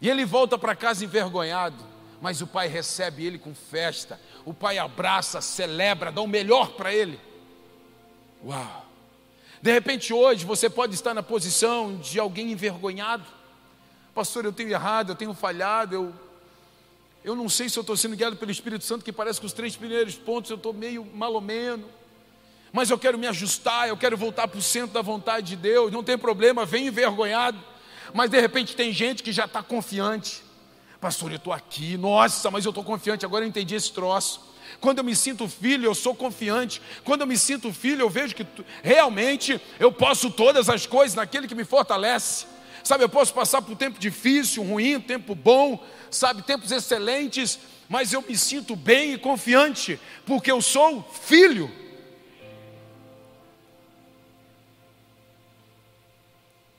E ele volta para casa envergonhado mas o pai recebe ele com festa, o pai abraça, celebra, dá o melhor para ele. Uau! De repente hoje você pode estar na posição de alguém envergonhado. Pastor, eu tenho errado, eu tenho falhado, eu, eu não sei se eu estou sendo guiado pelo Espírito Santo, que parece que os três primeiros pontos eu estou meio malomeno. Mas eu quero me ajustar, eu quero voltar para o centro da vontade de Deus, não tem problema, vem envergonhado. Mas de repente tem gente que já está confiante. Pastor, eu estou aqui, nossa, mas eu estou confiante, agora eu entendi esse troço. Quando eu me sinto filho, eu sou confiante. Quando eu me sinto filho, eu vejo que realmente eu posso todas as coisas naquele que me fortalece. Sabe, eu posso passar por um tempo difícil, ruim, um tempo bom, sabe, tempos excelentes, mas eu me sinto bem e confiante, porque eu sou filho.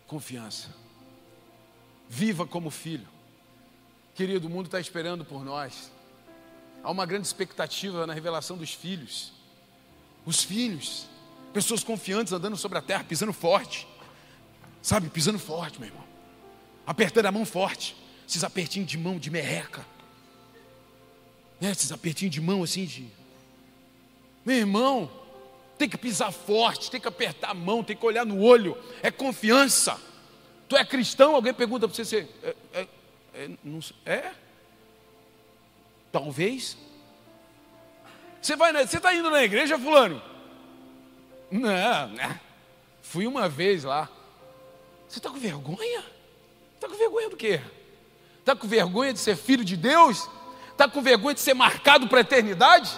Confiança. Viva como filho. Querido, o mundo está esperando por nós. Há uma grande expectativa na revelação dos filhos. Os filhos, pessoas confiantes andando sobre a terra, pisando forte. Sabe, pisando forte, meu irmão. Apertando a mão forte. Esses apertinhos de mão de merreca. Né? Esses apertinhos de mão assim de. Meu irmão, tem que pisar forte, tem que apertar a mão, tem que olhar no olho. É confiança. Tu é cristão? Alguém pergunta para você, você é, é, é, não, é? Talvez. Você vai, você está indo na igreja, fulano? Não, né? Fui uma vez lá. Você está com vergonha? Está com vergonha do quê? Está com vergonha de ser filho de Deus? Está com vergonha de ser marcado para a eternidade?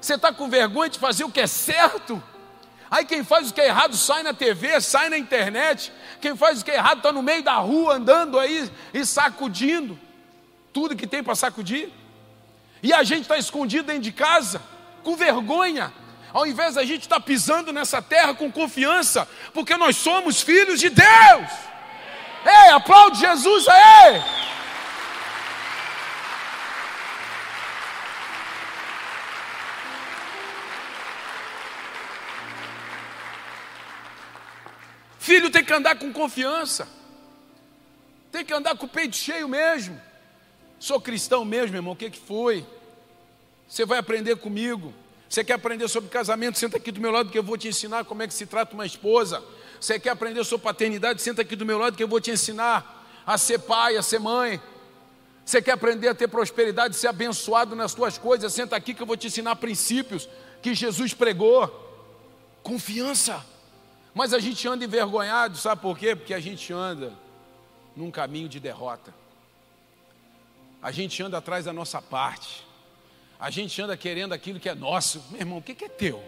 Você está com vergonha de fazer o que é certo? Aí quem faz o que é errado sai na TV, sai na internet. Quem faz o que é errado está no meio da rua andando aí e sacudindo tudo que tem para sacudir. E a gente está escondido dentro de casa, com vergonha, ao invés da gente estar tá pisando nessa terra com confiança, porque nós somos filhos de Deus. Ei, aplaude Jesus aí! Filho tem que andar com confiança, tem que andar com o peito cheio mesmo. Sou cristão mesmo, irmão, o que, que foi? Você vai aprender comigo. Você quer aprender sobre casamento? Senta aqui do meu lado que eu vou te ensinar como é que se trata uma esposa. Você quer aprender sobre paternidade? Senta aqui do meu lado que eu vou te ensinar a ser pai, a ser mãe. Você quer aprender a ter prosperidade, ser abençoado nas tuas coisas? Senta aqui que eu vou te ensinar princípios que Jesus pregou. Confiança. Mas a gente anda envergonhado, sabe por quê? Porque a gente anda num caminho de derrota. A gente anda atrás da nossa parte. A gente anda querendo aquilo que é nosso. Meu irmão, o que é teu?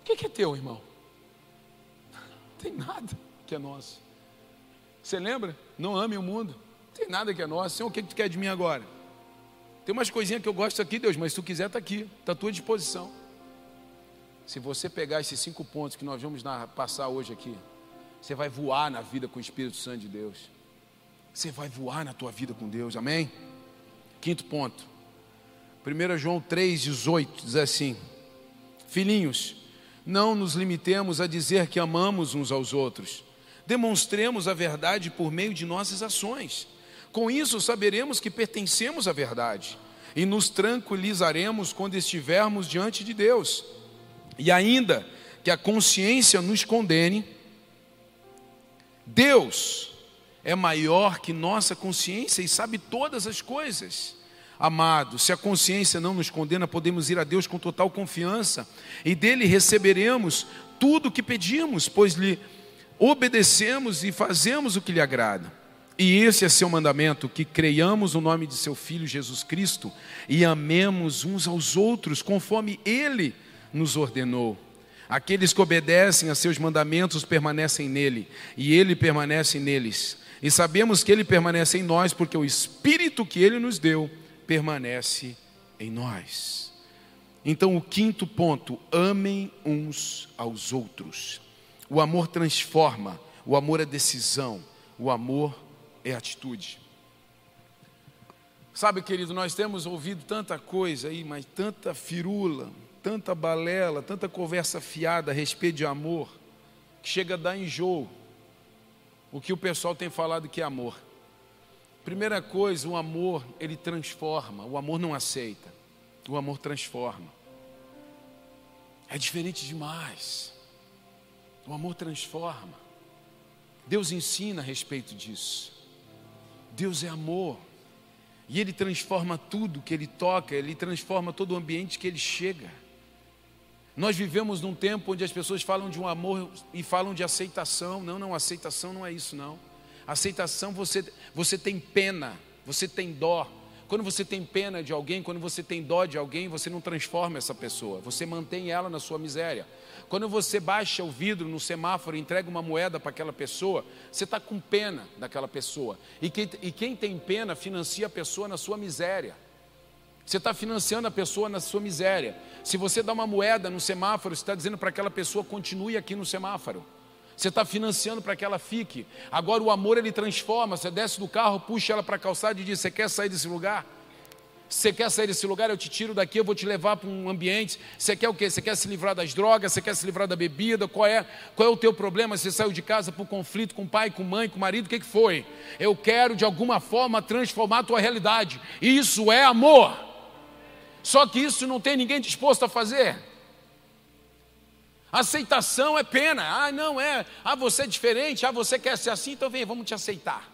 O que é teu, irmão? Não tem nada que é nosso. Você lembra? Não ame o mundo. Não tem nada que é nosso. Senhor, o que tu quer de mim agora? Tem umas coisinhas que eu gosto aqui, Deus, mas se tu quiser, está aqui, está à tua disposição. Se você pegar esses cinco pontos que nós vamos passar hoje aqui, você vai voar na vida com o Espírito Santo de Deus. Você vai voar na tua vida com Deus, amém? Quinto ponto. 1 João 3,18 diz assim: Filhinhos, não nos limitemos a dizer que amamos uns aos outros, demonstremos a verdade por meio de nossas ações. Com isso, saberemos que pertencemos à verdade e nos tranquilizaremos quando estivermos diante de Deus. E ainda que a consciência nos condene, Deus é maior que nossa consciência e sabe todas as coisas. Amado, se a consciência não nos condena, podemos ir a Deus com total confiança e dele receberemos tudo o que pedimos, pois lhe obedecemos e fazemos o que lhe agrada. E esse é seu mandamento: que creiamos no nome de seu Filho Jesus Cristo e amemos uns aos outros, conforme ele nos ordenou. Aqueles que obedecem a seus mandamentos permanecem nele, e ele permanece neles. E sabemos que ele permanece em nós, porque o Espírito que ele nos deu permanece em nós. Então, o quinto ponto: amem uns aos outros. O amor transforma, o amor é decisão, o amor é atitude. Sabe, querido, nós temos ouvido tanta coisa aí, mas tanta firula, tanta balela, tanta conversa fiada a respeito de amor, que chega a dar enjoo. O que o pessoal tem falado que é amor. Primeira coisa, o amor, ele transforma, o amor não aceita, o amor transforma. É diferente demais. O amor transforma. Deus ensina a respeito disso. Deus é amor. E Ele transforma tudo que Ele toca, Ele transforma todo o ambiente que Ele chega. Nós vivemos num tempo onde as pessoas falam de um amor e falam de aceitação. Não, não, aceitação não é isso, não. Aceitação você, você tem pena, você tem dó. Quando você tem pena de alguém, quando você tem dó de alguém, você não transforma essa pessoa, você mantém ela na sua miséria. Quando você baixa o vidro no semáforo e entrega uma moeda para aquela pessoa, você está com pena daquela pessoa. E quem, e quem tem pena financia a pessoa na sua miséria. Você está financiando a pessoa na sua miséria. Se você dá uma moeda no semáforo, você está dizendo para aquela pessoa continue aqui no semáforo. Você está financiando para que ela fique. Agora o amor ele transforma. Você desce do carro, puxa ela para a calçada e diz: Você quer sair desse lugar? Você quer sair desse lugar? Eu te tiro daqui, eu vou te levar para um ambiente. Você quer o quê? Você quer se livrar das drogas? Você quer se livrar da bebida? Qual é, qual é o teu problema? Você saiu de casa por conflito com o pai, com mãe, com o marido? O que, que foi? Eu quero de alguma forma transformar a tua realidade. Isso é amor. Só que isso não tem ninguém disposto a fazer. Aceitação é pena. Ah, não é. Ah, você é diferente. Ah, você quer ser assim, então vem, vamos te aceitar.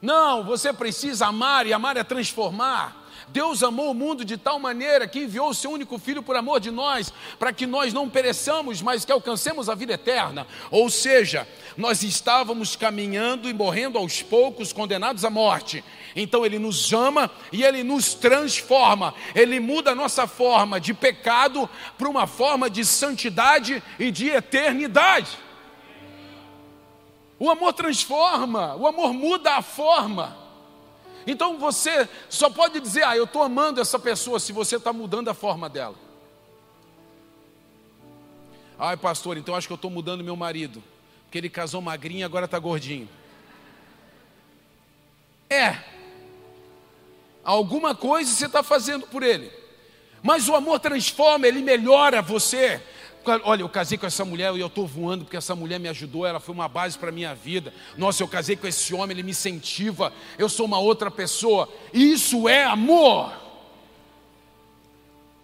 Não, você precisa amar e amar é transformar. Deus amou o mundo de tal maneira que enviou o seu único filho por amor de nós, para que nós não pereçamos, mas que alcancemos a vida eterna. Ou seja, nós estávamos caminhando e morrendo aos poucos, condenados à morte. Então ele nos ama e ele nos transforma. Ele muda a nossa forma de pecado para uma forma de santidade e de eternidade. O amor transforma, o amor muda a forma. Então você só pode dizer, ah, eu estou amando essa pessoa, se você está mudando a forma dela. Ai, pastor, então acho que eu estou mudando meu marido, porque ele casou magrinho e agora está gordinho. É, alguma coisa você está fazendo por ele, mas o amor transforma, ele melhora você. Olha, eu casei com essa mulher e eu estou voando porque essa mulher me ajudou, ela foi uma base para a minha vida. Nossa, eu casei com esse homem, ele me incentiva, eu sou uma outra pessoa. Isso é amor.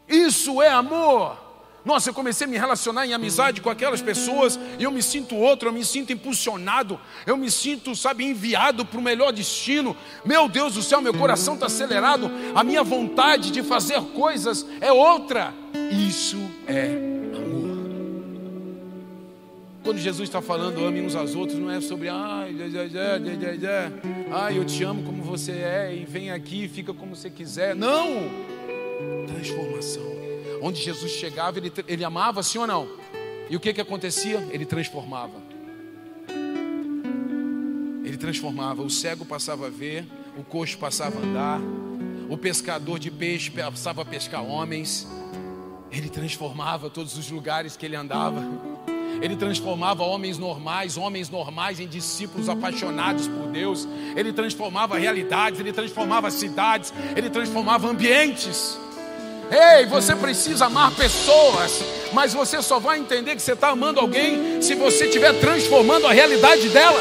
Isso é amor. Nossa, eu comecei a me relacionar em amizade com aquelas pessoas e eu me sinto outro, eu me sinto impulsionado, eu me sinto, sabe, enviado para o melhor destino. Meu Deus do céu, meu coração está acelerado, a minha vontade de fazer coisas é outra. Isso é quando Jesus está falando ame uns aos outros, não é sobre ai, ai, eu te amo como você é e vem aqui e fica como você quiser. Não! Transformação. Onde Jesus chegava, ele, ele amava, sim ou não? E o que, que acontecia? Ele transformava. Ele transformava. O cego passava a ver, o coxo passava a andar, o pescador de peixe passava a pescar homens. Ele transformava todos os lugares que ele andava. Ele transformava homens normais, homens normais em discípulos apaixonados por Deus. Ele transformava realidades, ele transformava cidades, ele transformava ambientes. Ei, você precisa amar pessoas, mas você só vai entender que você está amando alguém se você estiver transformando a realidade dela.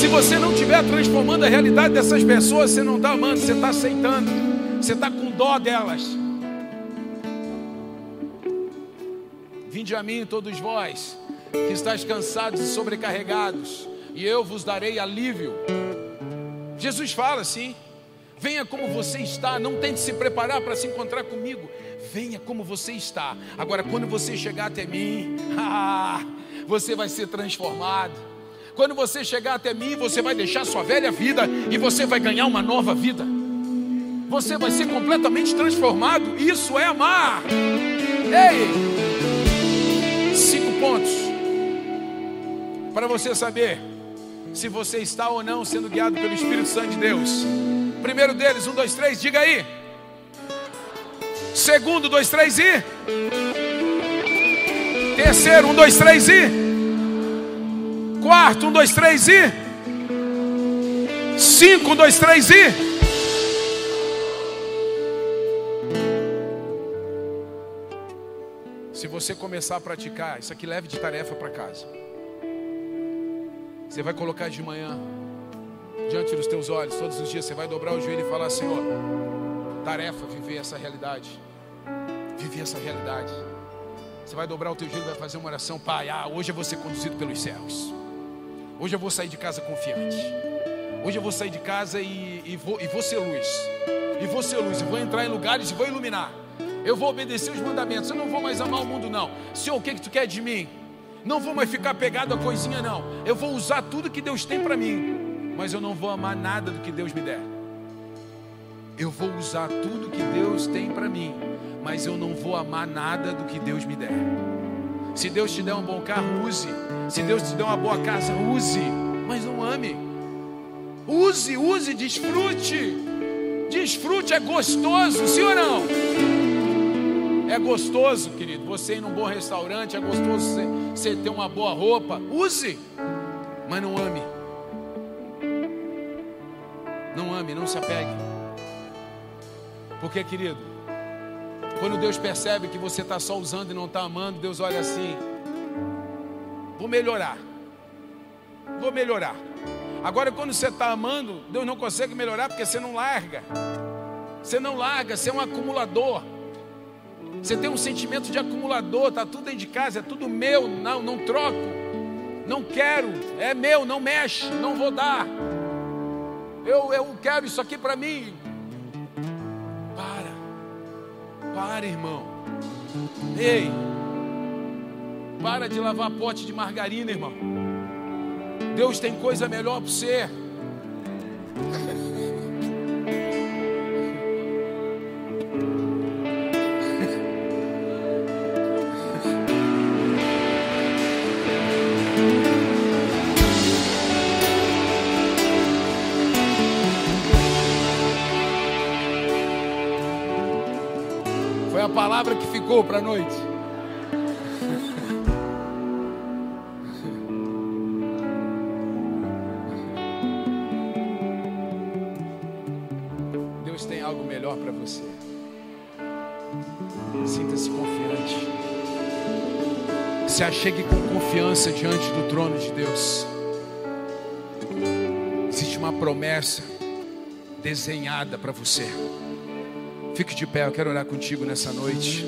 Se você não estiver transformando a realidade dessas pessoas, você não está amando, você está aceitando, você está com dó delas. Vinde a mim, todos vós, que estáis cansados e sobrecarregados, e eu vos darei alívio. Jesus fala assim: venha como você está, não tente se preparar para se encontrar comigo, venha como você está. Agora, quando você chegar até mim, você vai ser transformado. Quando você chegar até mim, você vai deixar sua velha vida e você vai ganhar uma nova vida. Você vai ser completamente transformado. Isso é amar. Ei! Pontos para você saber se você está ou não sendo guiado pelo Espírito Santo de Deus. Primeiro deles, um, dois, três, diga aí. Segundo, dois, três e. Terceiro, um, dois, três e. Quarto, um, dois, três e. Cinco, um, dois, três e. Se você começar a praticar, isso aqui leve de tarefa para casa. Você vai colocar de manhã diante dos teus olhos, todos os dias você vai dobrar o joelho e falar: Senhor, tarefa viver essa realidade. Viver essa realidade. Você vai dobrar o teu joelho e vai fazer uma oração, Pai. Ah, hoje eu vou ser conduzido pelos céus. Hoje eu vou sair de casa confiante. Hoje eu vou sair de casa e, e, vou, e vou ser luz. E vou ser luz. E vou entrar em lugares e vou iluminar. Eu vou obedecer os mandamentos. Eu não vou mais amar o mundo, não. Senhor, o que, que tu quer de mim? Não vou mais ficar pegado a coisinha, não. Eu vou usar tudo que Deus tem para mim. Mas eu não vou amar nada do que Deus me der. Eu vou usar tudo que Deus tem para mim. Mas eu não vou amar nada do que Deus me der. Se Deus te der um bom carro, use. Se Deus te der uma boa casa, use. Mas não ame. Use, use, desfrute. Desfrute, é gostoso, sim ou não? É gostoso, querido. Você ir num bom restaurante, é gostoso você, você ter uma boa roupa. Use, mas não ame. Não ame, não se apegue. Porque, querido, quando Deus percebe que você está só usando e não está amando, Deus olha assim: vou melhorar. Vou melhorar. Agora, quando você está amando, Deus não consegue melhorar porque você não larga. Você não larga, você é um acumulador. Você tem um sentimento de acumulador, está tudo dentro de casa, é tudo meu, não, não troco, não quero, é meu, não mexe, não vou dar. Eu, eu quero isso aqui para mim, para, irmão. Ei, para de lavar pote de margarina, irmão. Deus tem coisa melhor para você. palavra que ficou para a noite. Deus tem algo melhor para você. Sinta-se confiante. Se achegue com confiança diante do trono de Deus. Existe uma promessa desenhada para você. Fique de pé, eu quero orar contigo nessa noite.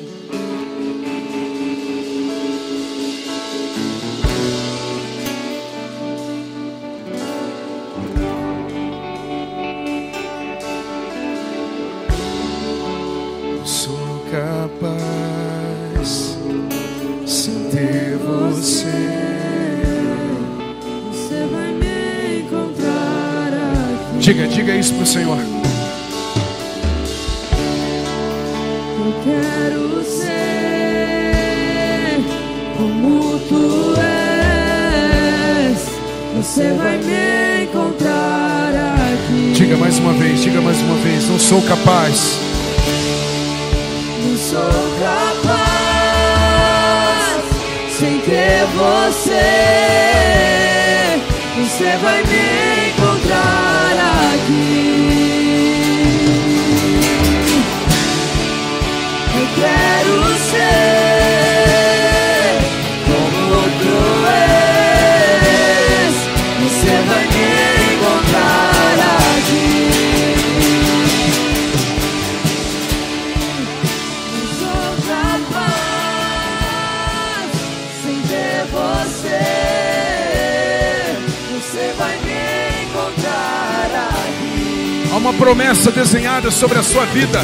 Uma promessa desenhada sobre a sua vida.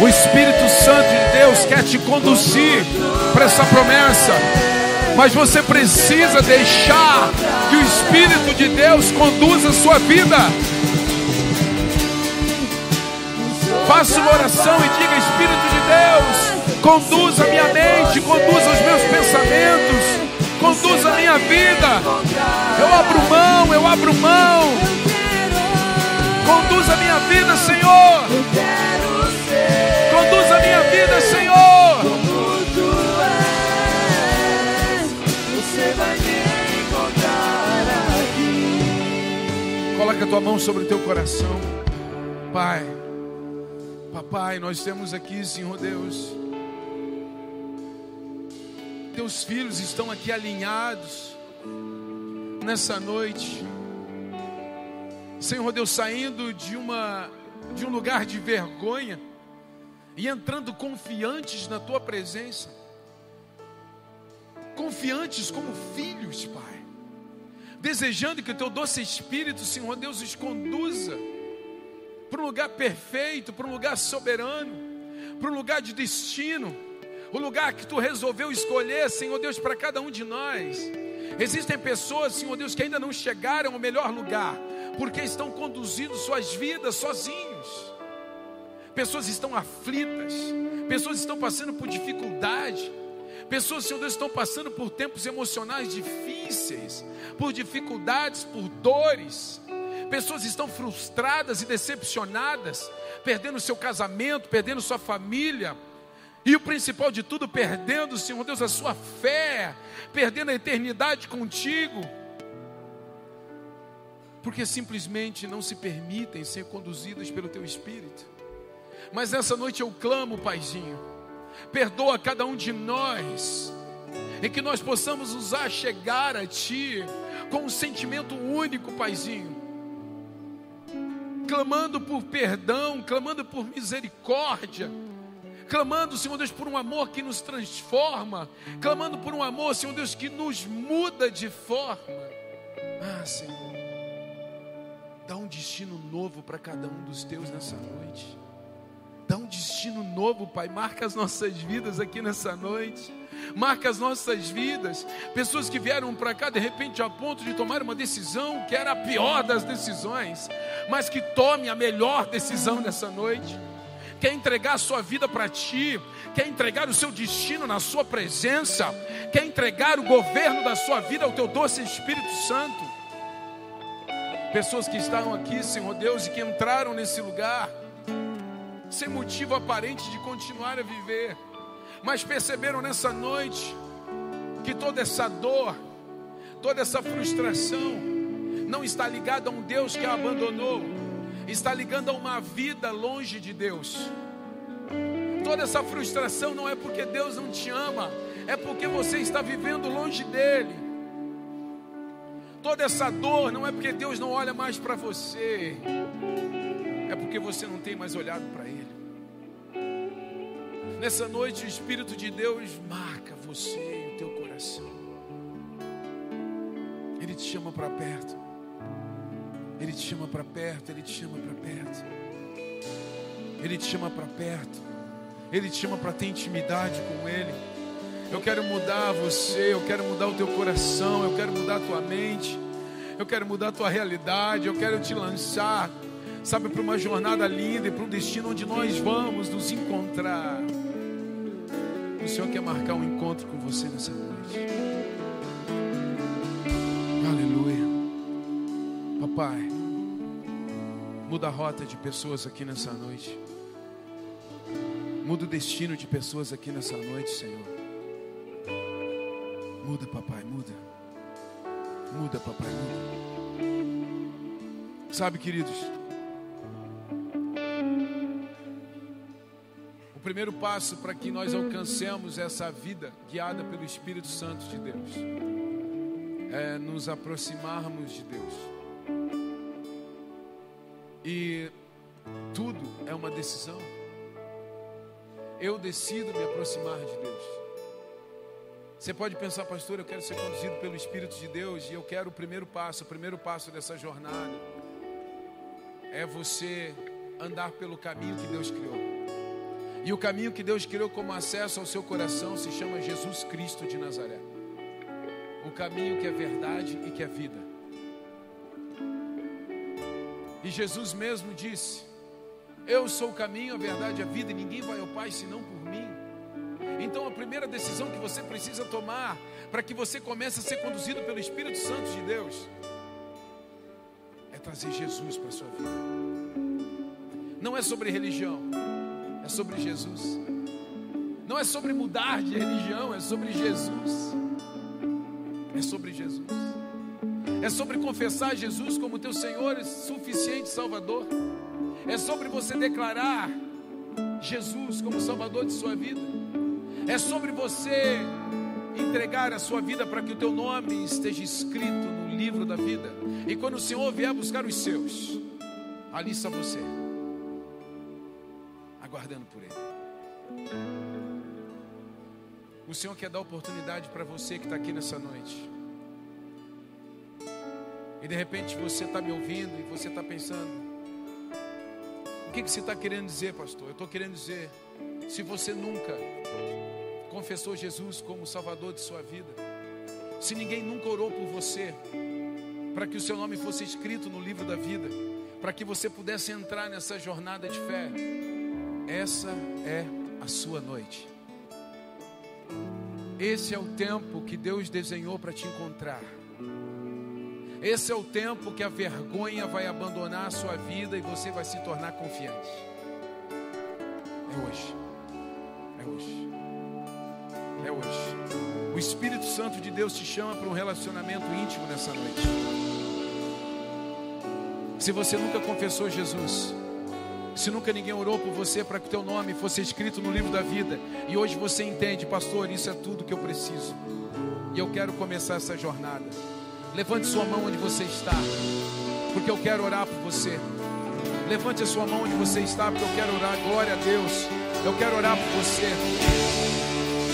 O Espírito Santo de Deus quer te conduzir para essa promessa. Mas você precisa deixar que o Espírito de Deus conduza a sua vida. Faça uma oração e diga: Espírito de Deus, conduza minha mente, conduza os meus pensamentos, conduza a minha vida. Eu abro mão, eu abro mão. Conduza a minha vida, Senhor. Conduza a minha vida, Senhor. Coloca a tua mão sobre o teu coração. Pai, papai, nós temos aqui, Senhor Deus. Teus filhos estão aqui alinhados nessa noite. Senhor Deus, saindo de uma de um lugar de vergonha e entrando confiantes na tua presença. Confiantes como filhos, Pai desejando que o teu doce Espírito, Senhor Deus, os conduza para um lugar perfeito, para um lugar soberano, para um lugar de destino, o lugar que tu resolveu escolher, Senhor Deus, para cada um de nós. Existem pessoas, Senhor Deus, que ainda não chegaram ao melhor lugar, porque estão conduzindo suas vidas sozinhos. Pessoas estão aflitas, pessoas estão passando por dificuldade, Pessoas, Senhor Deus, estão passando por tempos emocionais difíceis, por dificuldades, por dores. Pessoas estão frustradas e decepcionadas, perdendo seu casamento, perdendo sua família. E o principal de tudo, perdendo, Senhor Deus, a sua fé, perdendo a eternidade contigo. Porque simplesmente não se permitem ser conduzidas pelo teu Espírito. Mas nessa noite eu clamo, Paizinho, perdoa cada um de nós, e que nós possamos usar chegar a Ti com um sentimento único, Paizinho, clamando por perdão, clamando por misericórdia, clamando, Senhor Deus, por um amor que nos transforma, clamando por um amor, Senhor Deus, que nos muda de forma. Ah, Senhor, dá um destino novo para cada um dos teus nessa noite. Dá um destino novo, Pai. Marca as nossas vidas aqui nessa noite. Marca as nossas vidas. Pessoas que vieram para cá de repente a ponto de tomar uma decisão que era a pior das decisões, mas que tome a melhor decisão nessa noite. Quer entregar a sua vida para ti, quer entregar o seu destino na sua presença, quer entregar o governo da sua vida ao teu doce Espírito Santo. Pessoas que estão aqui, Senhor Deus, e que entraram nesse lugar sem motivo aparente de continuar a viver, mas perceberam nessa noite que toda essa dor, toda essa frustração não está ligada a um Deus que a abandonou, está ligada a uma vida longe de Deus. Toda essa frustração não é porque Deus não te ama, é porque você está vivendo longe dele. Toda essa dor não é porque Deus não olha mais para você, é porque você não tem mais olhado para Ele. Nessa noite, o Espírito de Deus marca você e o teu coração. Ele te chama para perto. Ele te chama para perto. Ele te chama para perto. Ele te chama para perto. Ele te chama para ter intimidade com Ele. Eu quero mudar você. Eu quero mudar o teu coração. Eu quero mudar a tua mente. Eu quero mudar a tua realidade. Eu quero te lançar sabe, para uma jornada linda e para um destino onde nós vamos nos encontrar. O Senhor quer marcar um encontro com você nessa noite. Aleluia. Pai, muda a rota de pessoas aqui nessa noite. Muda o destino de pessoas aqui nessa noite, Senhor. Muda, papai, muda. Muda, papai, muda. Sabe, queridos, o primeiro passo para que nós alcancemos essa vida guiada pelo Espírito Santo de Deus é nos aproximarmos de Deus. E tudo é uma decisão. Eu decido me aproximar de Deus. Você pode pensar, pastor, eu quero ser conduzido pelo Espírito de Deus e eu quero o primeiro passo, o primeiro passo dessa jornada é você andar pelo caminho que Deus criou. E o caminho que Deus criou como acesso ao seu coração se chama Jesus Cristo de Nazaré. O caminho que é verdade e que é vida. Jesus mesmo disse: Eu sou o caminho, a verdade e a vida, e ninguém vai ao Pai senão por mim. Então a primeira decisão que você precisa tomar para que você comece a ser conduzido pelo Espírito Santo de Deus é trazer Jesus para a sua vida. Não é sobre religião, é sobre Jesus. Não é sobre mudar de religião, é sobre Jesus. É sobre Jesus. É sobre confessar Jesus como teu Senhor e suficiente Salvador. É sobre você declarar Jesus como Salvador de sua vida. É sobre você entregar a sua vida para que o teu nome esteja escrito no livro da vida. E quando o Senhor vier buscar os seus, ali está você, aguardando por Ele. O Senhor quer dar oportunidade para você que está aqui nessa noite. E de repente você está me ouvindo e você está pensando: o que, que você está querendo dizer, pastor? Eu estou querendo dizer, se você nunca confessou Jesus como Salvador de sua vida, se ninguém nunca orou por você, para que o seu nome fosse escrito no livro da vida, para que você pudesse entrar nessa jornada de fé, essa é a sua noite. Esse é o tempo que Deus desenhou para te encontrar. Esse é o tempo que a vergonha vai abandonar a sua vida e você vai se tornar confiante. É hoje. É hoje. É hoje. O Espírito Santo de Deus te chama para um relacionamento íntimo nessa noite. Se você nunca confessou Jesus, se nunca ninguém orou por você para que teu nome fosse escrito no livro da vida, e hoje você entende, pastor, isso é tudo que eu preciso. E eu quero começar essa jornada. Levante sua mão onde você está, porque eu quero orar por você. Levante a sua mão onde você está, porque eu quero orar. Glória a Deus. Eu quero orar por você.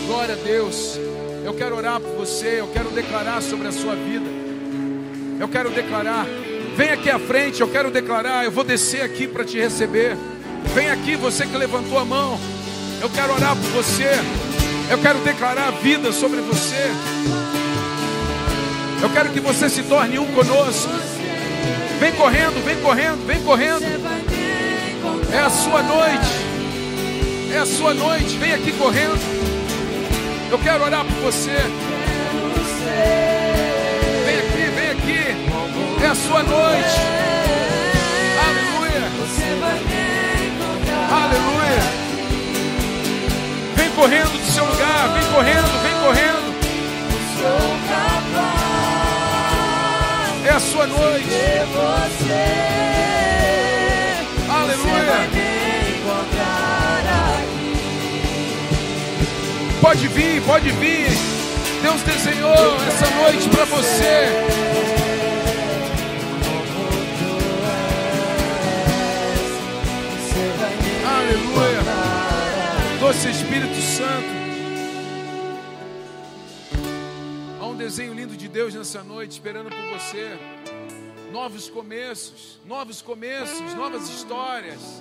Glória a Deus. Eu quero orar por você. Eu quero declarar sobre a sua vida. Eu quero declarar. Vem aqui à frente. Eu quero declarar. Eu vou descer aqui para te receber. Vem aqui, você que levantou a mão. Eu quero orar por você. Eu quero declarar a vida sobre você. Eu quero que você se torne um conosco. Vem correndo, vem correndo, vem correndo. É a sua noite. É a sua noite. Vem aqui correndo. Eu quero orar por você. Vem aqui, vem aqui. É a sua noite. Aleluia. Aleluia. Vem correndo do seu lugar. Vem correndo, vem correndo. A sua noite. Aleluia. Pode vir, pode vir. Deus desenhou essa noite para você. Aleluia. Doce Espírito Santo. Desenho lindo de Deus nessa noite, esperando por você. Novos começos, novos começos, novas histórias.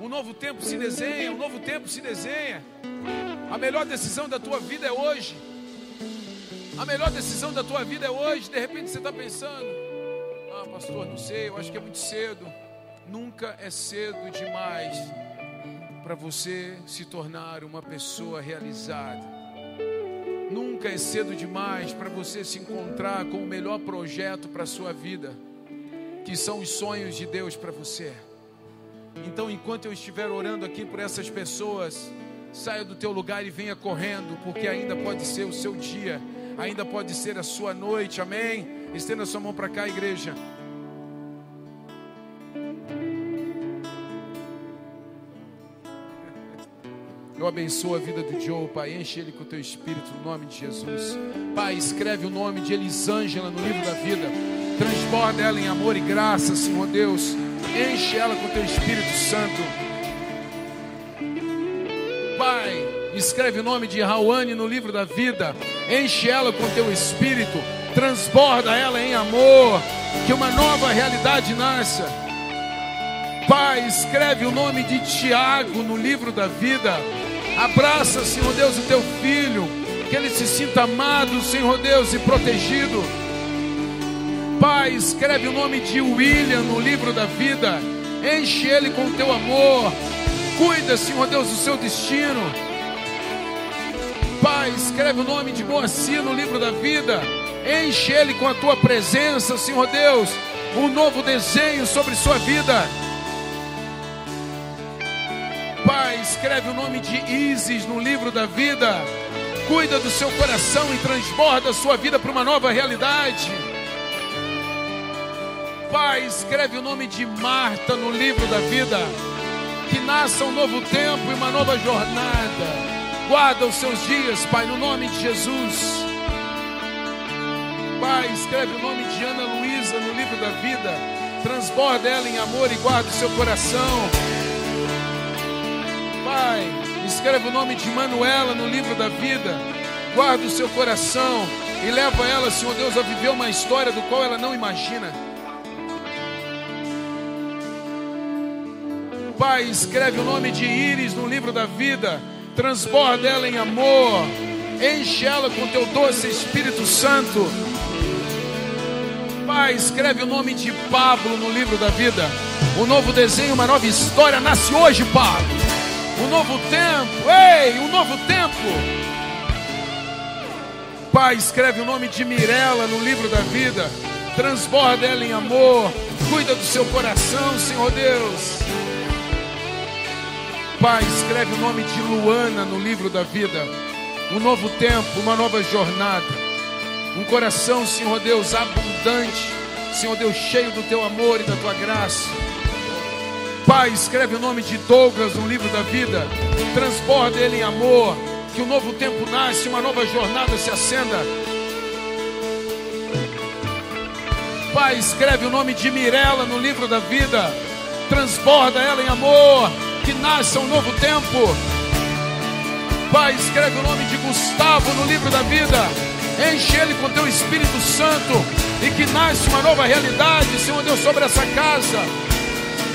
Um novo tempo se desenha, um novo tempo se desenha. A melhor decisão da tua vida é hoje. A melhor decisão da tua vida é hoje. De repente você está pensando: Ah, pastor, não sei, eu acho que é muito cedo. Nunca é cedo demais para você se tornar uma pessoa realizada. Nunca é cedo demais para você se encontrar com o melhor projeto para a sua vida. que são os sonhos de Deus para você. Então, enquanto eu estiver orando aqui por essas pessoas, saia do teu lugar e venha correndo, porque ainda pode ser o seu dia, ainda pode ser a sua noite, amém? Estenda sua mão para cá, igreja. Eu abençoo a vida do Joe, Pai. Enche ele com o teu espírito no nome de Jesus. Pai, escreve o nome de Elisângela no livro da vida. Transborda ela em amor e graça, Senhor Deus. Enche ela com o teu Espírito Santo. Pai, escreve o nome de Rawane no livro da vida. Enche ela com o teu espírito. Transborda ela em amor. Que uma nova realidade nasça. Pai, escreve o nome de Tiago no livro da vida. Abraça, Senhor Deus, o teu filho. Que ele se sinta amado, Senhor Deus, e protegido. Pai, escreve o nome de William no livro da vida. Enche ele com o teu amor. Cuida, Senhor Deus, do seu destino. Pai, escreve o nome de Moacir no livro da vida. Enche ele com a tua presença, Senhor Deus. Um novo desenho sobre sua vida. Pai, escreve o nome de Isis no livro da vida. Cuida do seu coração e transborda a sua vida para uma nova realidade. Pai, escreve o nome de Marta no livro da vida. Que nasça um novo tempo e uma nova jornada. Guarda os seus dias, Pai, no nome de Jesus. Pai, escreve o nome de Ana Luísa no livro da vida. Transborda ela em amor e guarda o seu coração. Pai, escreve o nome de Manuela no livro da vida. Guarda o seu coração e leva ela, Senhor Deus, a viver uma história do qual ela não imagina. Pai, escreve o nome de Íris no livro da vida. Transborda ela em amor. Enche ela com teu doce Espírito Santo. Pai, escreve o nome de Pablo no livro da vida. Um novo desenho, uma nova história nasce hoje, Pablo. Um novo tempo, ei, um novo tempo. Pai, escreve o nome de Mirela no livro da vida. Transborda ela em amor. Cuida do seu coração, Senhor Deus. Pai, escreve o nome de Luana no livro da vida. Um novo tempo, uma nova jornada. Um coração, Senhor Deus, abundante. Senhor Deus, cheio do teu amor e da tua graça. Pai, escreve o nome de Douglas no livro da vida. Transborda ele em amor. Que um novo tempo nasce, uma nova jornada se acenda. Pai, escreve o nome de Mirella no livro da vida. Transborda ela em amor. Que nasça um novo tempo. Pai, escreve o nome de Gustavo no livro da vida. Enche ele com teu Espírito Santo. E que nasça uma nova realidade, Senhor Deus, sobre essa casa.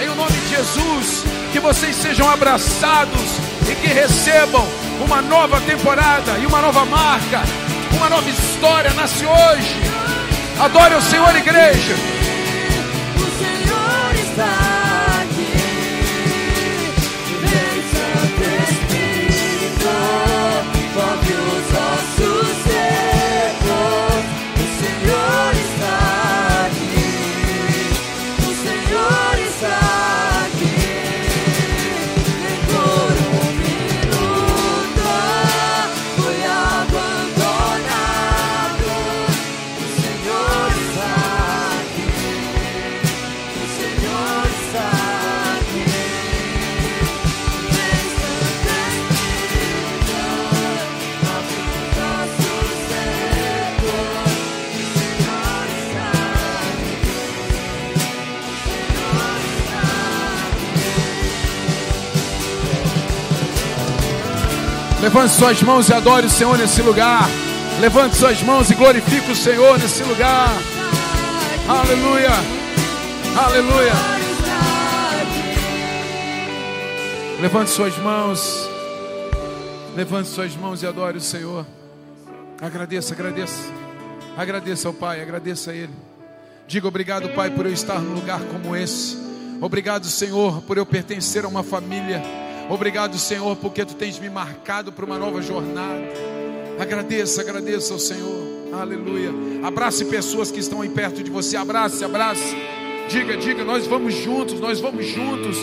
Em o nome de Jesus, que vocês sejam abraçados e que recebam uma nova temporada e uma nova marca, uma nova história nasce hoje. Adore o Senhor, igreja. Levante suas mãos e adore o Senhor nesse lugar. Levante suas mãos e glorifique o Senhor nesse lugar. Aleluia. Aleluia. Levante suas mãos. Levante suas mãos e adore o Senhor. Agradeça, agradeça. Agradeça ao Pai, agradeça a Ele. Diga obrigado, Pai, por eu estar num lugar como esse. Obrigado, Senhor, por eu pertencer a uma família. Obrigado, Senhor, porque tu tens me marcado para uma nova jornada. Agradeça, agradeça ao Senhor. Aleluia. Abrace pessoas que estão aí perto de você. Abrace, abrace. Diga, diga, nós vamos juntos, nós vamos juntos.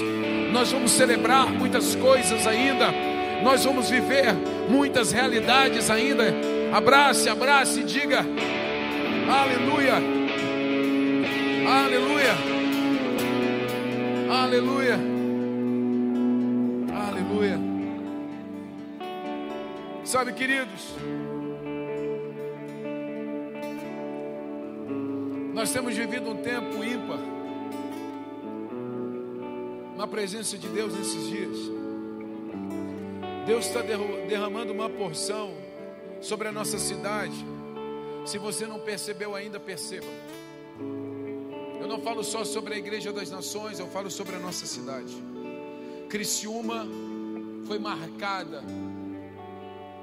Nós vamos celebrar muitas coisas ainda. Nós vamos viver muitas realidades ainda. Abrace, abrace e diga: Aleluia. Aleluia. Aleluia. Aleluia. Sabe, queridos, nós temos vivido um tempo ímpar na presença de Deus nesses dias. Deus está derramando uma porção sobre a nossa cidade. Se você não percebeu ainda, perceba. Eu não falo só sobre a Igreja das Nações, eu falo sobre a nossa cidade. Criciúma foi marcada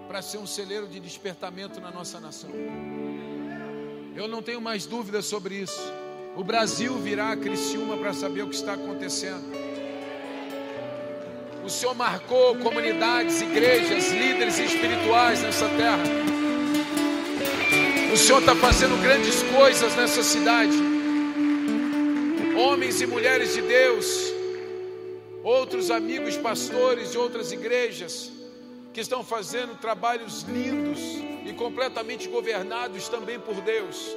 para ser um celeiro de despertamento na nossa nação. Eu não tenho mais dúvidas sobre isso. O Brasil virá a Criciúma para saber o que está acontecendo. O Senhor marcou comunidades, igrejas, líderes espirituais nessa terra. O Senhor está fazendo grandes coisas nessa cidade. Homens e mulheres de Deus, outros amigos pastores de outras igrejas, que estão fazendo trabalhos lindos e completamente governados também por Deus.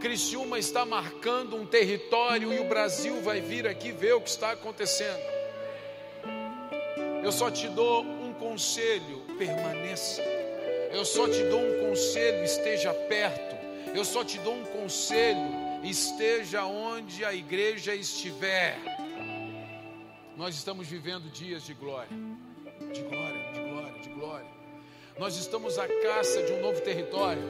Criciúma está marcando um território e o Brasil vai vir aqui ver o que está acontecendo. Eu só te dou um conselho: permaneça. Eu só te dou um conselho: esteja perto. Eu só te dou um conselho: esteja onde a igreja estiver. Nós estamos vivendo dias de glória, de glória, de glória, de glória. Nós estamos à caça de um novo território.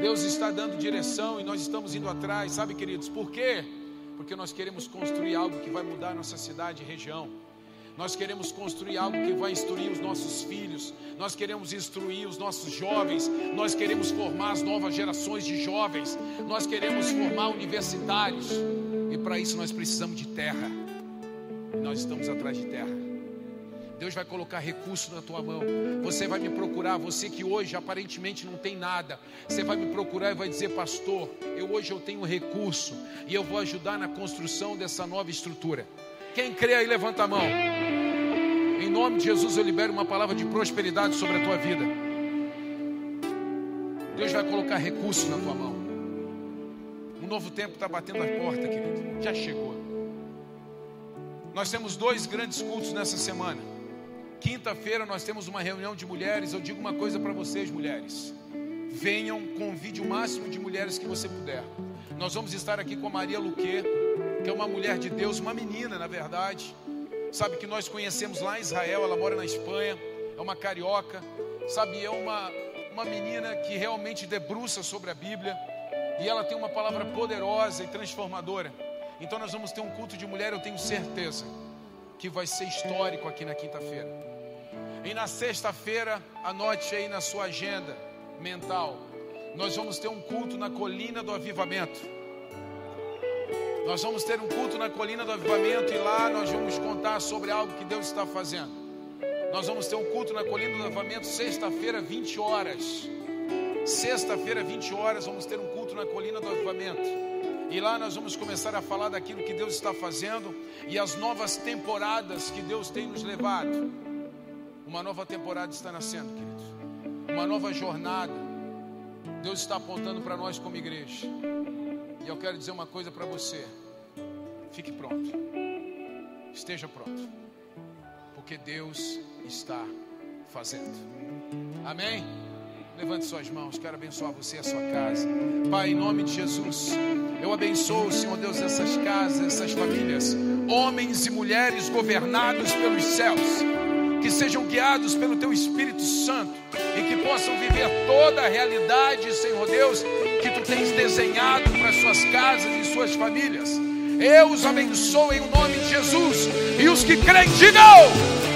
Deus está dando direção e nós estamos indo atrás, sabe, queridos? Por quê? Porque nós queremos construir algo que vai mudar nossa cidade e região. Nós queremos construir algo que vai instruir os nossos filhos, nós queremos instruir os nossos jovens, nós queremos formar as novas gerações de jovens, nós queremos formar universitários, e para isso nós precisamos de terra, nós estamos atrás de terra. Deus vai colocar recurso na tua mão. Você vai me procurar, você que hoje aparentemente não tem nada. Você vai me procurar e vai dizer, pastor, eu hoje eu tenho recurso e eu vou ajudar na construção dessa nova estrutura. Quem crê aí, levanta a mão. Em nome de Jesus, eu libero uma palavra de prosperidade sobre a tua vida. Deus vai colocar recursos na tua mão. Um novo tempo está batendo a porta, querido. Já chegou. Nós temos dois grandes cultos nessa semana. Quinta-feira nós temos uma reunião de mulheres. Eu digo uma coisa para vocês, mulheres. Venham, convide o máximo de mulheres que você puder. Nós vamos estar aqui com a Maria Luque que é uma mulher de Deus, uma menina, na verdade. Sabe que nós conhecemos lá em Israel, ela mora na Espanha, é uma carioca, sabe, é uma, uma menina que realmente debruça sobre a Bíblia e ela tem uma palavra poderosa e transformadora. Então nós vamos ter um culto de mulher, eu tenho certeza que vai ser histórico aqui na quinta-feira. E na sexta-feira, anote aí na sua agenda mental, nós vamos ter um culto na colina do avivamento. Nós vamos ter um culto na colina do avivamento e lá nós vamos contar sobre algo que Deus está fazendo. Nós vamos ter um culto na colina do avivamento sexta-feira, 20 horas. Sexta-feira, 20 horas, vamos ter um culto na colina do avivamento. E lá nós vamos começar a falar daquilo que Deus está fazendo e as novas temporadas que Deus tem nos levado. Uma nova temporada está nascendo, queridos. Uma nova jornada. Deus está apontando para nós como igreja. E eu quero dizer uma coisa para você: fique pronto, esteja pronto, porque Deus está fazendo. Amém? Levante suas mãos, quero abençoar você e a sua casa. Pai, em nome de Jesus, eu abençoo, Senhor Deus, essas casas, essas famílias, homens e mulheres governados pelos céus, que sejam guiados pelo Teu Espírito Santo e que possam viver toda a realidade, Senhor Deus, que tu tens desenhado para suas casas e suas famílias. Eu os abençoo em nome de Jesus. E os que creem, digam.